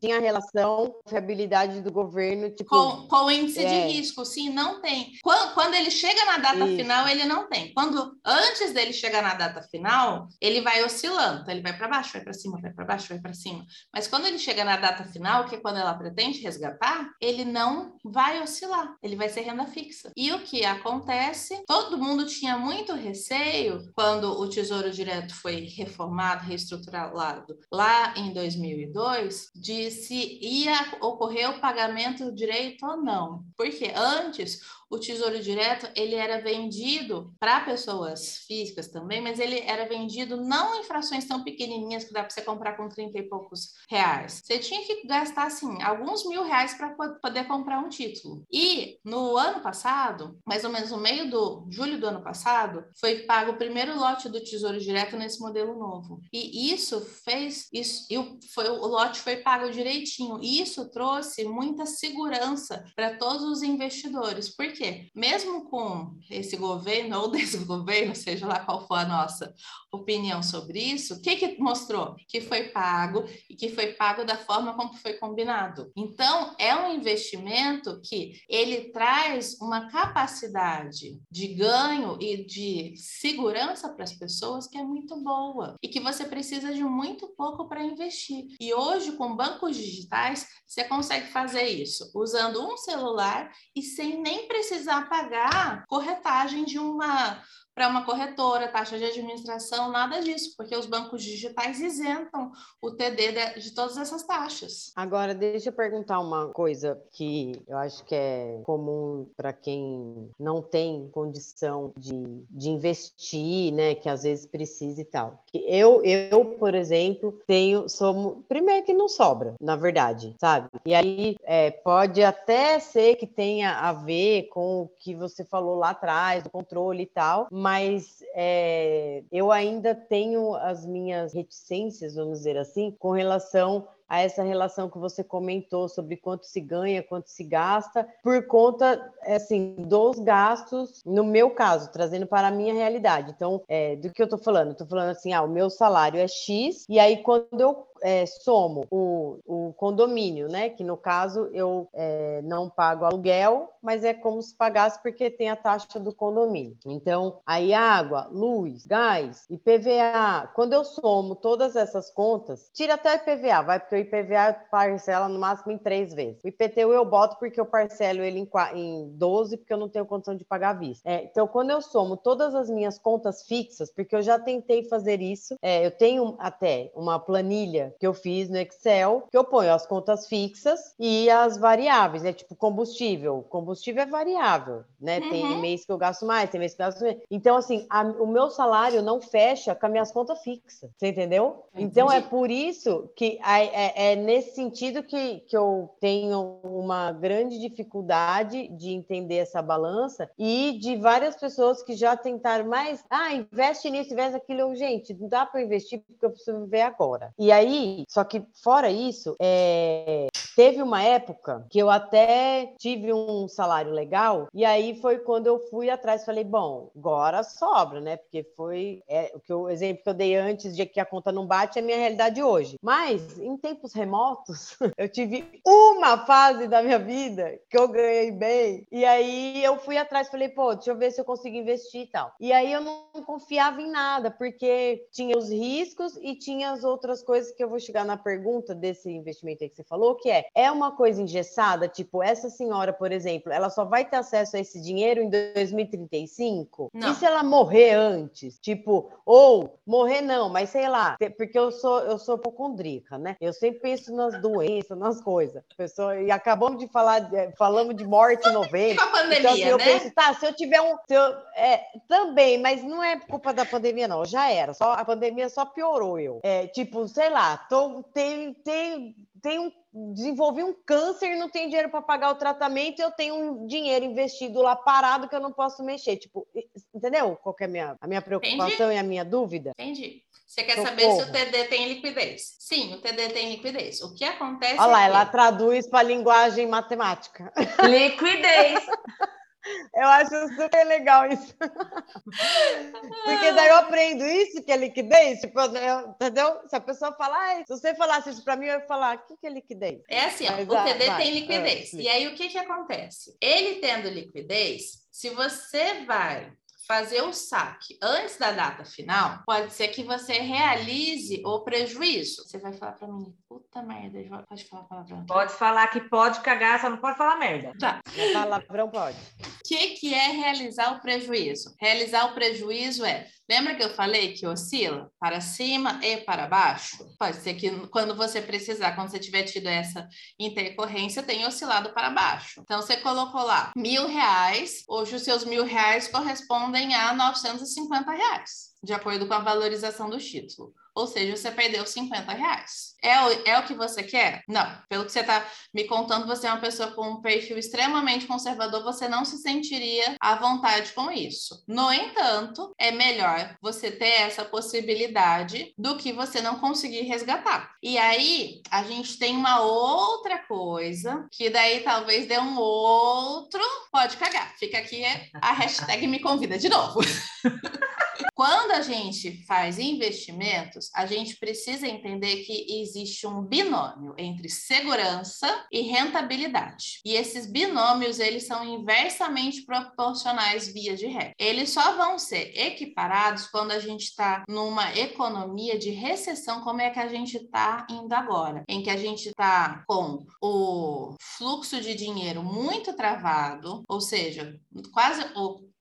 tinha relação com a fiabilidade do governo, tipo, com, com o índice é. de risco, sim, não tem. Quando, quando ele chega na data Isso. final, ele não tem. Quando antes dele chegar na data final, ele vai oscilando, então ele vai para baixo, vai para cima, vai para baixo, vai para cima. Mas quando ele chega na data final, que é quando ela pretende resgatar, ele não vai oscilar, ele vai ser renda fixa. E o que acontece? Todo mundo tinha muito receio quando o Tesouro Direto foi reformado, reestruturado lá em 2002, de se ia ocorrer o pagamento direito ou não. Porque antes o Tesouro Direto ele era vendido para pessoas físicas também, mas ele era vendido não em frações tão pequenininhas que dá para você comprar com 30 e poucos reais. Você tinha que gastar assim alguns mil reais para poder comprar um título. E no ano passado, mais ou menos no meio do julho do ano passado, foi pago o primeiro lote do Tesouro Direto nesse modelo novo. E isso fez isso e o, foi, o lote foi pago direitinho. E isso trouxe muita segurança para todos os investidores. Por quê? Mesmo com esse governo ou desgoverno, seja lá qual for a nossa opinião sobre isso, o que, que mostrou? Que foi pago e que foi pago da forma como foi combinado. Então, é um investimento que ele traz uma capacidade de ganho e de segurança para as pessoas que é muito boa e que você precisa de muito pouco para investir. E hoje, com bancos digitais, você consegue fazer isso usando um celular e sem nem precisar pagar corretagem de uma para uma corretora, taxa de administração, nada disso, porque os bancos digitais isentam o TD de, de, todas essas taxas. Agora, deixa eu perguntar uma coisa que eu acho que é comum para quem não tem condição de, de investir, né, que às vezes precisa e tal. Eu, eu, por exemplo, tenho, sou, primeiro que não sobra, na verdade, sabe? E aí é, pode até ser que tenha a ver com o que você falou lá atrás, do controle e tal, mas é, eu ainda tenho as minhas reticências, vamos dizer assim, com relação a essa relação que você comentou sobre quanto se ganha, quanto se gasta, por conta, assim, dos gastos, no meu caso, trazendo para a minha realidade. Então, é, do que eu estou falando? Estou falando assim, ah, o meu salário é X, e aí quando eu é, somo o, o, condomínio, né? Que no caso eu é, não pago aluguel, mas é como se pagasse porque tem a taxa do condomínio. Então, aí água, luz, gás, IPVA, quando eu somo todas essas contas, tira até IPVA, vai porque IPVA parcela no máximo em três vezes. O IPTU eu boto porque eu parcelo ele em, em 12 porque eu não tenho condição de pagar à vista. É, então, quando eu somo todas as minhas contas fixas, porque eu já tentei fazer isso, é, eu tenho até uma planilha que eu fiz no Excel, que eu ponho as contas fixas e as variáveis, né? Tipo combustível. Combustível é variável, né? Uhum. Tem mês que eu gasto mais, tem mês que eu gasto menos. Então, assim, a, o meu salário não fecha com as minhas contas fixas. Você entendeu? Então, é por isso que é, é, é nesse sentido que, que eu tenho uma grande dificuldade de entender essa balança e de várias pessoas que já tentaram mais, ah, investe nisso, investe naquilo. Gente, não dá para investir porque eu preciso viver agora. E aí, só que fora isso, é... teve uma época que eu até tive um salário legal, e aí foi quando eu fui atrás, falei, bom, agora sobra, né? Porque foi é, o, que eu, o exemplo que eu dei antes de que a conta não bate é a minha realidade hoje. Mas em tempos remotos, eu tive uma fase da minha vida que eu ganhei bem, e aí eu fui atrás, falei, pô, deixa eu ver se eu consigo investir e tal. E aí eu não confiava em nada, porque tinha os riscos e tinha as outras coisas que eu vou chegar na pergunta desse investimento aí que você falou, que é, é uma coisa engessada? Tipo, essa senhora, por exemplo, ela só vai ter acesso a esse dinheiro em 2035? Não. E se ela morrer antes? Tipo, ou morrer não, mas sei lá, porque eu sou eu sou hipocondríaca, né? Eu sempre penso nas doenças, nas coisas. Pessoa, e acabamos de falar, falamos de morte em novembro. A pandemia, então, assim, eu né? penso, tá, se eu tiver um. Eu, é, também, mas não é culpa da pandemia, não. Já era. Só, a pandemia só piorou eu. É, tipo, sei lá, tô, tem, tem, tem um desenvolvi um câncer e não tenho dinheiro para pagar o tratamento, eu tenho um dinheiro investido lá parado que eu não posso mexer. Tipo, entendeu? Qual é a minha, a minha preocupação Entendi. e a minha dúvida? Entendi. Você quer Socorro. saber se o TD tem liquidez? Sim, o TD tem liquidez. O que acontece? Olha lá, é ela traduz para linguagem matemática. Liquidez. Eu acho super legal isso. Porque daí eu aprendo isso, que é liquidez. Tipo, eu, entendeu? Se a pessoa falar, se você falasse isso para mim, eu ia falar: o que, que é liquidez? É assim, Mas, o TD ah, tem liquidez. É, e aí o que, que acontece? Ele tendo liquidez, se você vai fazer o saque antes da data final, pode ser que você realize o prejuízo. Você vai falar para mim, puta merda, pode falar palavrão. Pode falar que pode cagar, só não pode falar merda. Tá. Palavrão pode. O que, que é realizar o prejuízo? Realizar o prejuízo é Lembra que eu falei que oscila para cima e para baixo? Pode ser que quando você precisar, quando você tiver tido essa intercorrência, tenha oscilado para baixo. Então, você colocou lá mil reais, hoje os seus mil reais correspondem a 950 reais, de acordo com a valorização do título. Ou seja, você perdeu 50 reais. É o, é o que você quer? Não. Pelo que você está me contando, você é uma pessoa com um perfil extremamente conservador, você não se sentiria à vontade com isso. No entanto, é melhor você ter essa possibilidade do que você não conseguir resgatar. E aí, a gente tem uma outra coisa, que daí talvez dê um outro. Pode cagar. Fica aqui a hashtag me convida de novo. Quando a gente faz investimentos, a gente precisa entender que existe um binômio entre segurança e rentabilidade. E esses binômios, eles são inversamente proporcionais via de regra. Eles só vão ser equiparados quando a gente está numa economia de recessão, como é que a gente está indo agora, em que a gente está com o fluxo de dinheiro muito travado, ou seja, quase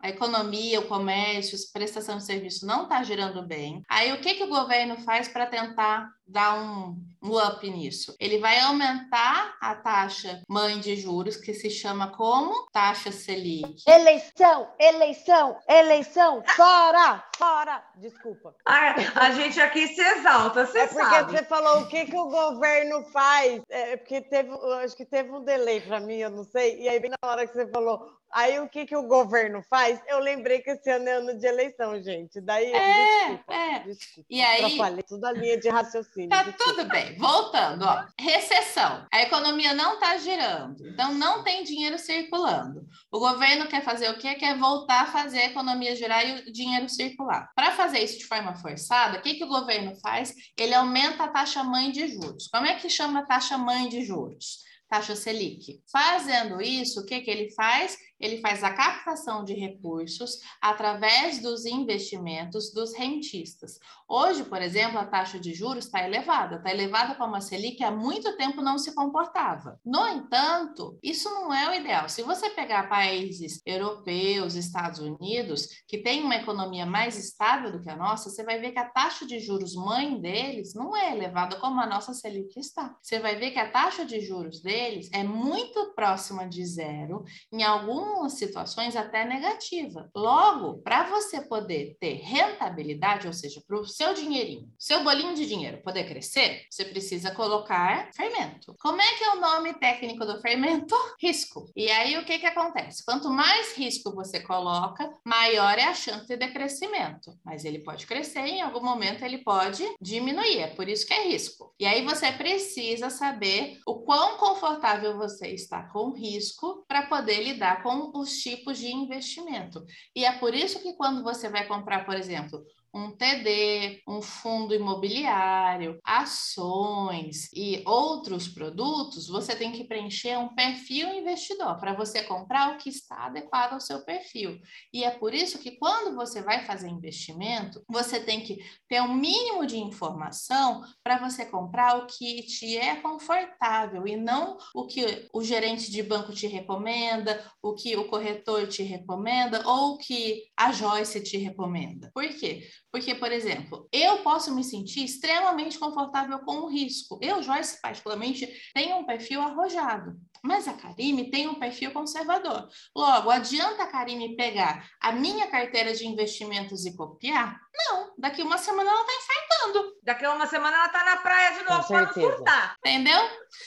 a economia, o comércio, a prestação de serviço não está girando bem. Aí o que, que o governo faz para tentar dar um, um up nisso? Ele vai aumentar a taxa mãe de juros, que se chama como? Taxa Selic. Eleição, eleição, eleição, fora, fora. Desculpa. A, a gente aqui se exalta, você é porque sabe. você falou o que, que o governo faz. É porque teve, acho que teve um delay para mim, eu não sei. E aí, bem na hora que você falou Aí o que, que o governo faz? Eu lembrei que esse ano é ano de eleição, gente. Daí, é, desculpa, é. desculpa. E aí, tudo a linha de raciocínio. Tá desculpa. tudo bem. Voltando, ó. Recessão. A economia não está girando, então não tem dinheiro circulando. O governo quer fazer o quê? Quer voltar a fazer a economia girar e o dinheiro circular. Para fazer isso de forma forçada, o que, que o governo faz? Ele aumenta a taxa mãe de juros. Como é que chama a taxa mãe de juros? Taxa Selic. Fazendo isso, o que, que ele faz? Ele faz a captação de recursos através dos investimentos dos rentistas. Hoje, por exemplo, a taxa de juros está elevada, está elevada para uma Selic que há muito tempo não se comportava. No entanto, isso não é o ideal. Se você pegar países europeus, Estados Unidos, que têm uma economia mais estável do que a nossa, você vai ver que a taxa de juros mãe deles não é elevada como a nossa Selic está. Você vai ver que a taxa de juros deles é muito próxima de zero, em algum algumas situações até negativa. Logo, para você poder ter rentabilidade, ou seja, para o seu dinheirinho, seu bolinho de dinheiro poder crescer, você precisa colocar fermento. Como é que é o nome técnico do fermento? Risco. E aí o que que acontece? Quanto mais risco você coloca, maior é a chance de crescimento. Mas ele pode crescer em algum momento ele pode diminuir. É por isso que é risco. E aí você precisa saber o quão confortável você está com o risco para poder lidar com os tipos de investimento. E é por isso que quando você vai comprar, por exemplo, um TD, um fundo imobiliário, ações e outros produtos, você tem que preencher um perfil investidor para você comprar o que está adequado ao seu perfil. E é por isso que quando você vai fazer investimento, você tem que ter um mínimo de informação para você comprar o que te é confortável e não o que o gerente de banco te recomenda, o que o corretor te recomenda ou o que a Joyce te recomenda. Por quê? Porque, por exemplo, eu posso me sentir extremamente confortável com o risco. Eu, Joyce, particularmente, tenho um perfil arrojado, mas a Karime tem um perfil conservador. Logo, adianta a Karime pegar a minha carteira de investimentos e copiar? Não, daqui uma semana ela está infartando. Daqui a uma semana ela tá na praia de novo para não surtar. Entendeu?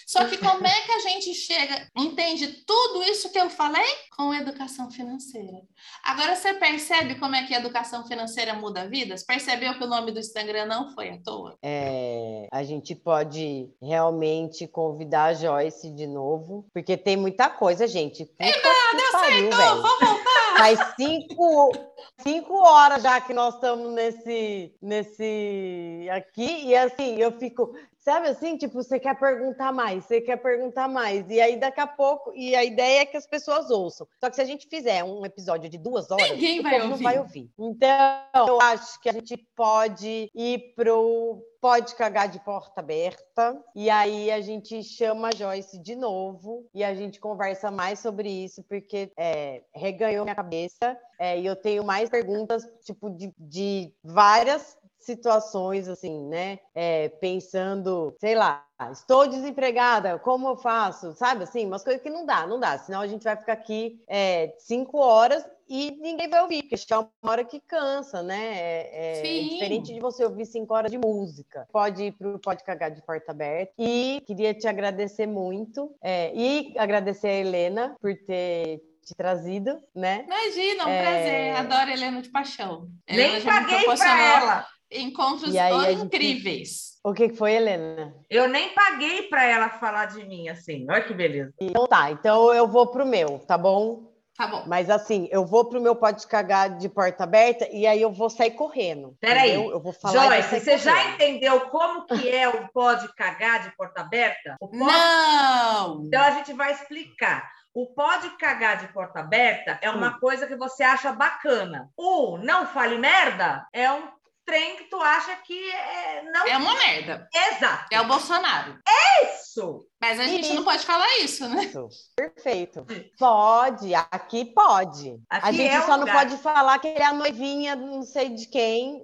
Só que como é que a gente chega, entende tudo isso que eu falei? Com educação financeira. Agora você percebe como é que a educação financeira muda vidas? Percebeu que o nome do Instagram não foi à toa? É, a gente pode realmente convidar a Joyce de novo, porque tem muita coisa, gente. Puta que pariu, Então, velho. vamos voltar. Faz cinco, cinco horas já que nós estamos nesse, nesse aqui, e assim, eu fico, sabe assim, tipo, você quer perguntar mais, você quer perguntar mais, e aí daqui a pouco, e a ideia é que as pessoas ouçam. Só que se a gente fizer um episódio de duas horas, Ninguém vai povo não ouvir. vai ouvir. Então, eu acho que a gente pode ir pro Pode Cagar de Porta Aberta, e aí a gente chama a Joyce de novo, e a gente conversa mais sobre isso, porque é, reganhou minha cabeça, é, e eu tenho mais perguntas, tipo, de, de várias situações assim, né? É, pensando, sei lá, estou desempregada, como eu faço? Sabe assim, umas coisas que não dá, não dá. Senão a gente vai ficar aqui é, cinco horas e ninguém vai ouvir, porque é uma hora que cansa, né? É, é diferente de você ouvir cinco horas de música. Pode ir para o Pode Cagar de Porta Aberta. E queria te agradecer muito. É, e agradecer a Helena por ter te trazido, né? Imagina, um é... prazer. Adoro a Helena de paixão. Nem Helena paguei para ela. Encontros aí, incríveis. Gente... O que foi, Helena? Eu nem paguei para ela falar de mim assim. Olha que beleza. Então tá, então eu vou pro meu, tá bom? Tá bom. Mas assim, eu vou pro meu pode cagar de porta aberta e aí eu vou sair correndo. Peraí, eu vou falar. Joyce, você correndo. já entendeu como que é o pode cagar de porta aberta? Pode... Não! Então a gente vai explicar. O pode cagar de porta aberta é uma hum. coisa que você acha bacana. O não fale merda é um trem que tu acha que é, não. É uma merda. Exato. É o Bolsonaro. É isso! Mas a gente isso. não pode falar isso, né? Perfeito. Pode, aqui pode. Aqui a gente é só não pode falar que ele é a noivinha, não sei de quem,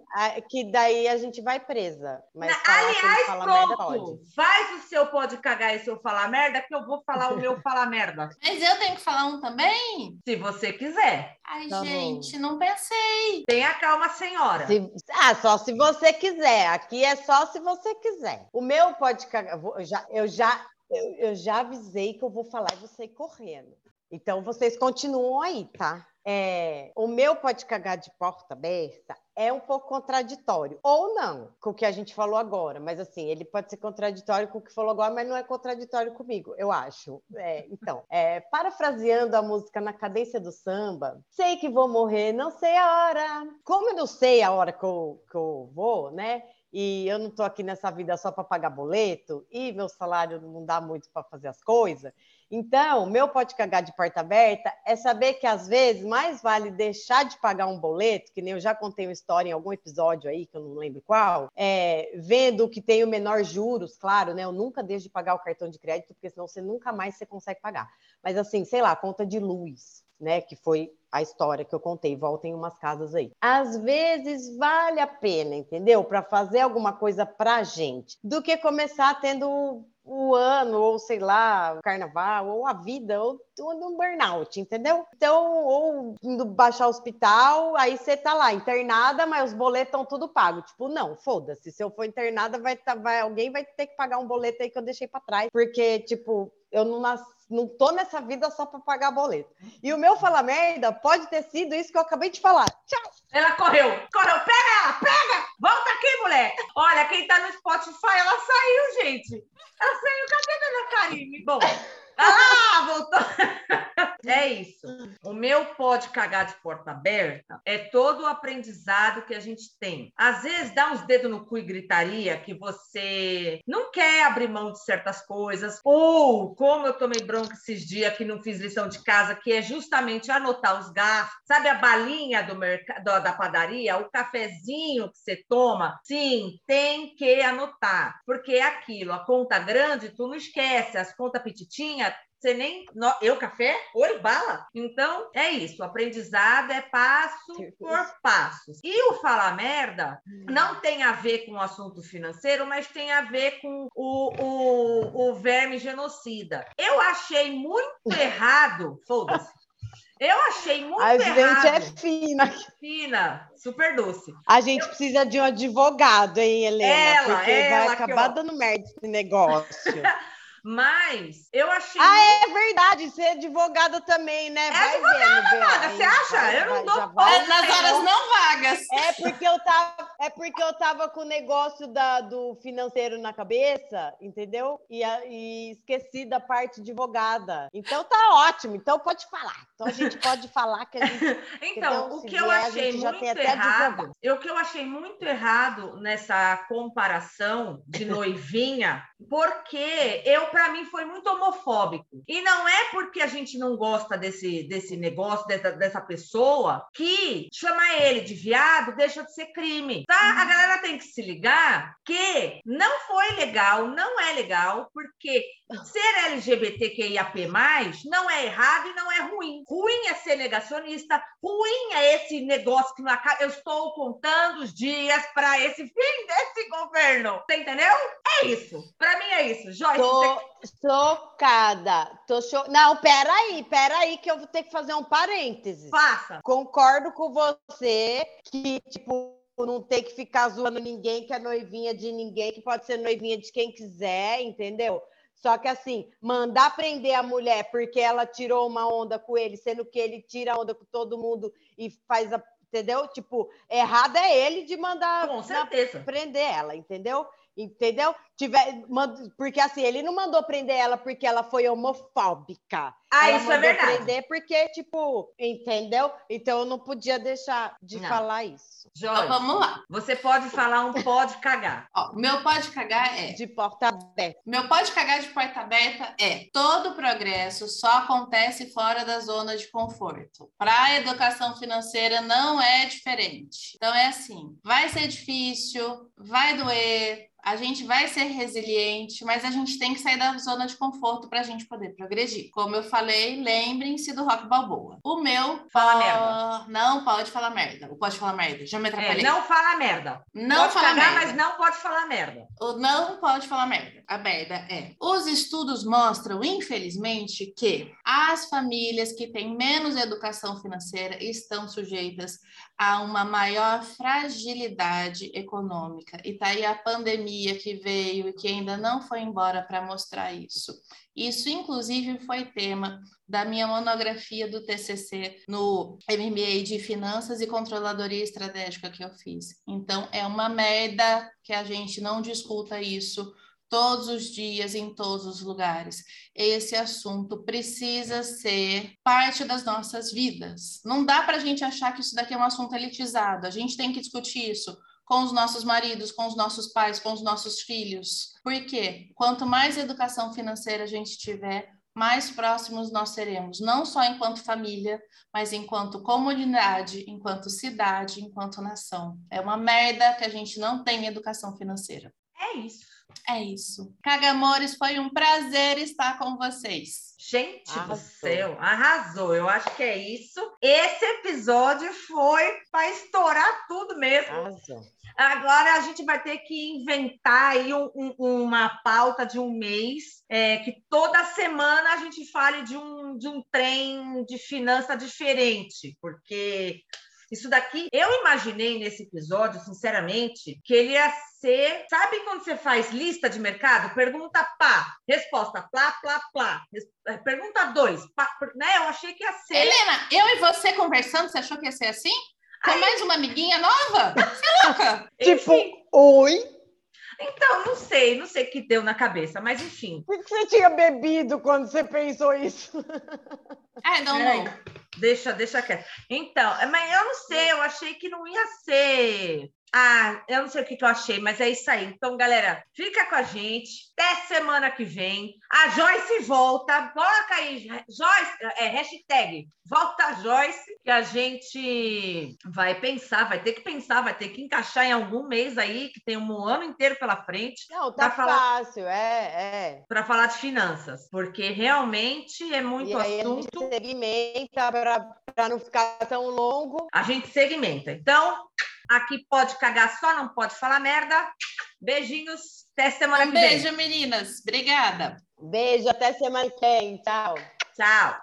que daí a gente vai presa. Mas Na, aliás, pronto. Merda, pode. Faz o seu pode cagar e seu falar merda, que eu vou falar o meu falar merda. Mas eu tenho que falar um também? Se você quiser. Ai, tá gente, bom. não pensei. Tenha calma, senhora. Se, ah, só se você quiser. Aqui é só se você quiser. O meu pode cagar. Eu já, eu já eu, eu já avisei que eu vou falar e sair correndo. Então, vocês continuam aí, tá? É, o meu pode cagar de porta aberta é um pouco contraditório, ou não, com o que a gente falou agora, mas assim, ele pode ser contraditório com o que falou agora, mas não é contraditório comigo, eu acho. É, então, é, parafraseando a música na cadência do samba, sei que vou morrer, não sei a hora. Como eu não sei a hora que eu, que eu vou, né? E eu não estou aqui nessa vida só para pagar boleto, e meu salário não dá muito para fazer as coisas. Então, meu pode cagar de porta aberta é saber que às vezes mais vale deixar de pagar um boleto, que nem eu já contei uma história em algum episódio aí, que eu não lembro qual, é, vendo que tem o menor juros, claro, né? Eu nunca deixo de pagar o cartão de crédito, porque senão você nunca mais você consegue pagar. Mas assim, sei lá, conta de luz, né? Que foi a história que eu contei, voltem umas casas aí. Às vezes vale a pena, entendeu? Para fazer alguma coisa pra gente, do que começar tendo o ano, ou sei lá, o carnaval, ou a vida, ou, ou um burnout, entendeu? Então, ou indo baixar o hospital, aí você tá lá internada, mas os boletos estão tudo pago. Tipo, não, foda-se, se eu for internada, vai, tá, vai, alguém vai ter que pagar um boleto aí que eu deixei para trás, porque, tipo, eu não nasci não tô nessa vida só para pagar boleto. E o meu fala merda pode ter sido isso que eu acabei de falar. Tchau. Ela correu, correu, pega ela, pega! Volta aqui, mulher! Olha, quem tá no Spotify, ela saiu, gente. Ela saiu, cadê a Dona Karine? Bom, ah, voltou! É isso. O meu pode cagar de porta aberta é todo o aprendizado que a gente tem. Às vezes dá uns dedos no cu e gritaria que você não quer abrir mão de certas coisas, ou como eu tomei bronca esses dias que não fiz lição de casa, que é justamente anotar os gastos. Sabe a balinha do mercado da padaria, o cafezinho que você toma? Sim, tem que anotar, porque é aquilo, a conta grande tu não esquece, as contas petitinhas você nem. Eu, café? Oi, bala? Então, é isso. O aprendizado é passo por passo. E o falar merda hum. não tem a ver com o assunto financeiro, mas tem a ver com o, o, o verme genocida. Eu achei muito errado. Foda-se. Eu achei muito a errado. A gente é fina. Fina, super doce. A gente eu... precisa de um advogado, hein, Helena? Ela, porque ela vai acabar eu... dando merda esse negócio. Mas eu achei. Ah, é verdade. Você é advogada também, né? É vai advogada, vendo, vaga. Você acha? Vai, eu não dou vai, é nas horas não vagas. É porque eu tava, é porque eu tava com o negócio da, do financeiro na cabeça, entendeu? E, a, e esqueci da parte advogada. Então tá ótimo. Então pode falar. Então a gente pode falar que a gente. então, entendeu? o que eu achei muito errado. O que eu achei muito errado nessa comparação de noivinha porque eu para mim foi muito homofóbico. E não é porque a gente não gosta desse, desse negócio, dessa, dessa pessoa, que chamar ele de viado deixa de ser crime. Tá? A galera tem que se ligar que não foi legal, não é legal, porque ser LGBTQIAP+, não é errado e não é ruim. Ruim é ser negacionista, ruim é esse negócio que não acaba. Eu estou contando os dias para esse fim desse governo. Você entendeu? É isso. Para mim é isso. Joyce, Tô você... chocada. Tô cho... Não, peraí, peraí, que eu vou ter que fazer um parêntese. Faça. Concordo com você que, tipo, não tem que ficar zoando ninguém que é noivinha de ninguém, que pode ser noivinha de quem quiser, entendeu? Só que assim, mandar prender a mulher porque ela tirou uma onda com ele, sendo que ele tira onda com todo mundo e faz a. Entendeu? Tipo, errado é ele de mandar Com certeza. prender ela, entendeu? Entendeu? Tiver, porque assim, ele não mandou prender ela porque ela foi homofóbica. Ah, ela isso é mandou verdade. prender porque, tipo, entendeu? Então eu não podia deixar de Não. falar isso. Então Joyce, vamos lá. você pode falar um pode cagar. Ó, meu pode cagar é. De porta aberta. Meu pode cagar de porta aberta é todo progresso só acontece fora da zona de conforto. Para a educação financeira não é diferente. Então é assim, vai ser difícil, vai doer, a gente vai ser resiliente, mas a gente tem que sair da zona de conforto para a gente poder progredir. Como eu falei, lembrem-se do Rock Balboa. O meu Fala merda. Não pode falar merda. Pode falar merda. Já me É, atrapalhei. não fala merda. não pode fala cagar, merda. mas não pode falar merda. O não pode falar merda. A merda é. Os estudos mostram, infelizmente, que as famílias que têm menos educação financeira estão sujeitas a uma maior fragilidade econômica. E tá aí a pandemia que veio e que ainda não foi embora para mostrar isso. Isso, inclusive, foi tema da minha monografia do TCC no MBA de Finanças e Controladoria Estratégica que eu fiz. Então, é uma merda que a gente não discuta isso todos os dias, em todos os lugares. Esse assunto precisa ser parte das nossas vidas. Não dá para a gente achar que isso daqui é um assunto elitizado. A gente tem que discutir isso com os nossos maridos, com os nossos pais, com os nossos filhos. Por quê? Quanto mais educação financeira a gente tiver, mais próximos nós seremos, não só enquanto família, mas enquanto comunidade, enquanto cidade, enquanto nação. É uma merda que a gente não tem educação financeira. É isso. É isso. Cagamores, foi um prazer estar com vocês. Gente do Arrasou. céu, arrasou. Eu acho que é isso. Esse episódio foi para estourar tudo mesmo. Arrasou. Agora a gente vai ter que inventar aí um- um- uma pauta de um mês, é, que toda semana a gente fale de um, de um trem de finança diferente, porque isso daqui, eu imaginei nesse episódio, sinceramente, que ele ia ser. Sabe quando você faz lista de mercado? Pergunta pá, resposta plá, plá, plá. Eh, Pergunta dois, pá, né? Eu achei que ia ser. Helena, eu e você conversando, você achou que ia ser assim? Com mais uma amiguinha nova? Você é louca? Tipo, Enfim, oi? Então, não sei, não sei o que deu na cabeça, mas enfim. Por que você tinha bebido quando você pensou isso? I don't Peraí. know. Deixa, deixa quieto. Então, é, mas eu não sei, eu achei que não ia ser. Ah, eu não sei o que, que eu achei, mas é isso aí. Então, galera, fica com a gente. Até semana que vem. A Joyce volta. Coloca aí, Joyce, é, hashtag volta a Joyce, que a gente vai pensar, vai ter que pensar, vai ter que encaixar em algum mês aí, que tem um ano inteiro pela frente. Não, tá falar- fácil, é, é. Para falar de finanças, porque realmente é muito e aí assunto. a gente segmenta para não ficar tão longo. A gente segmenta. Então, aqui pode cagar só, não pode falar merda. Beijinhos, até semana Um que vem. beijo, meninas. Obrigada. Beijo, até semana que vem. Tchau. Tchau.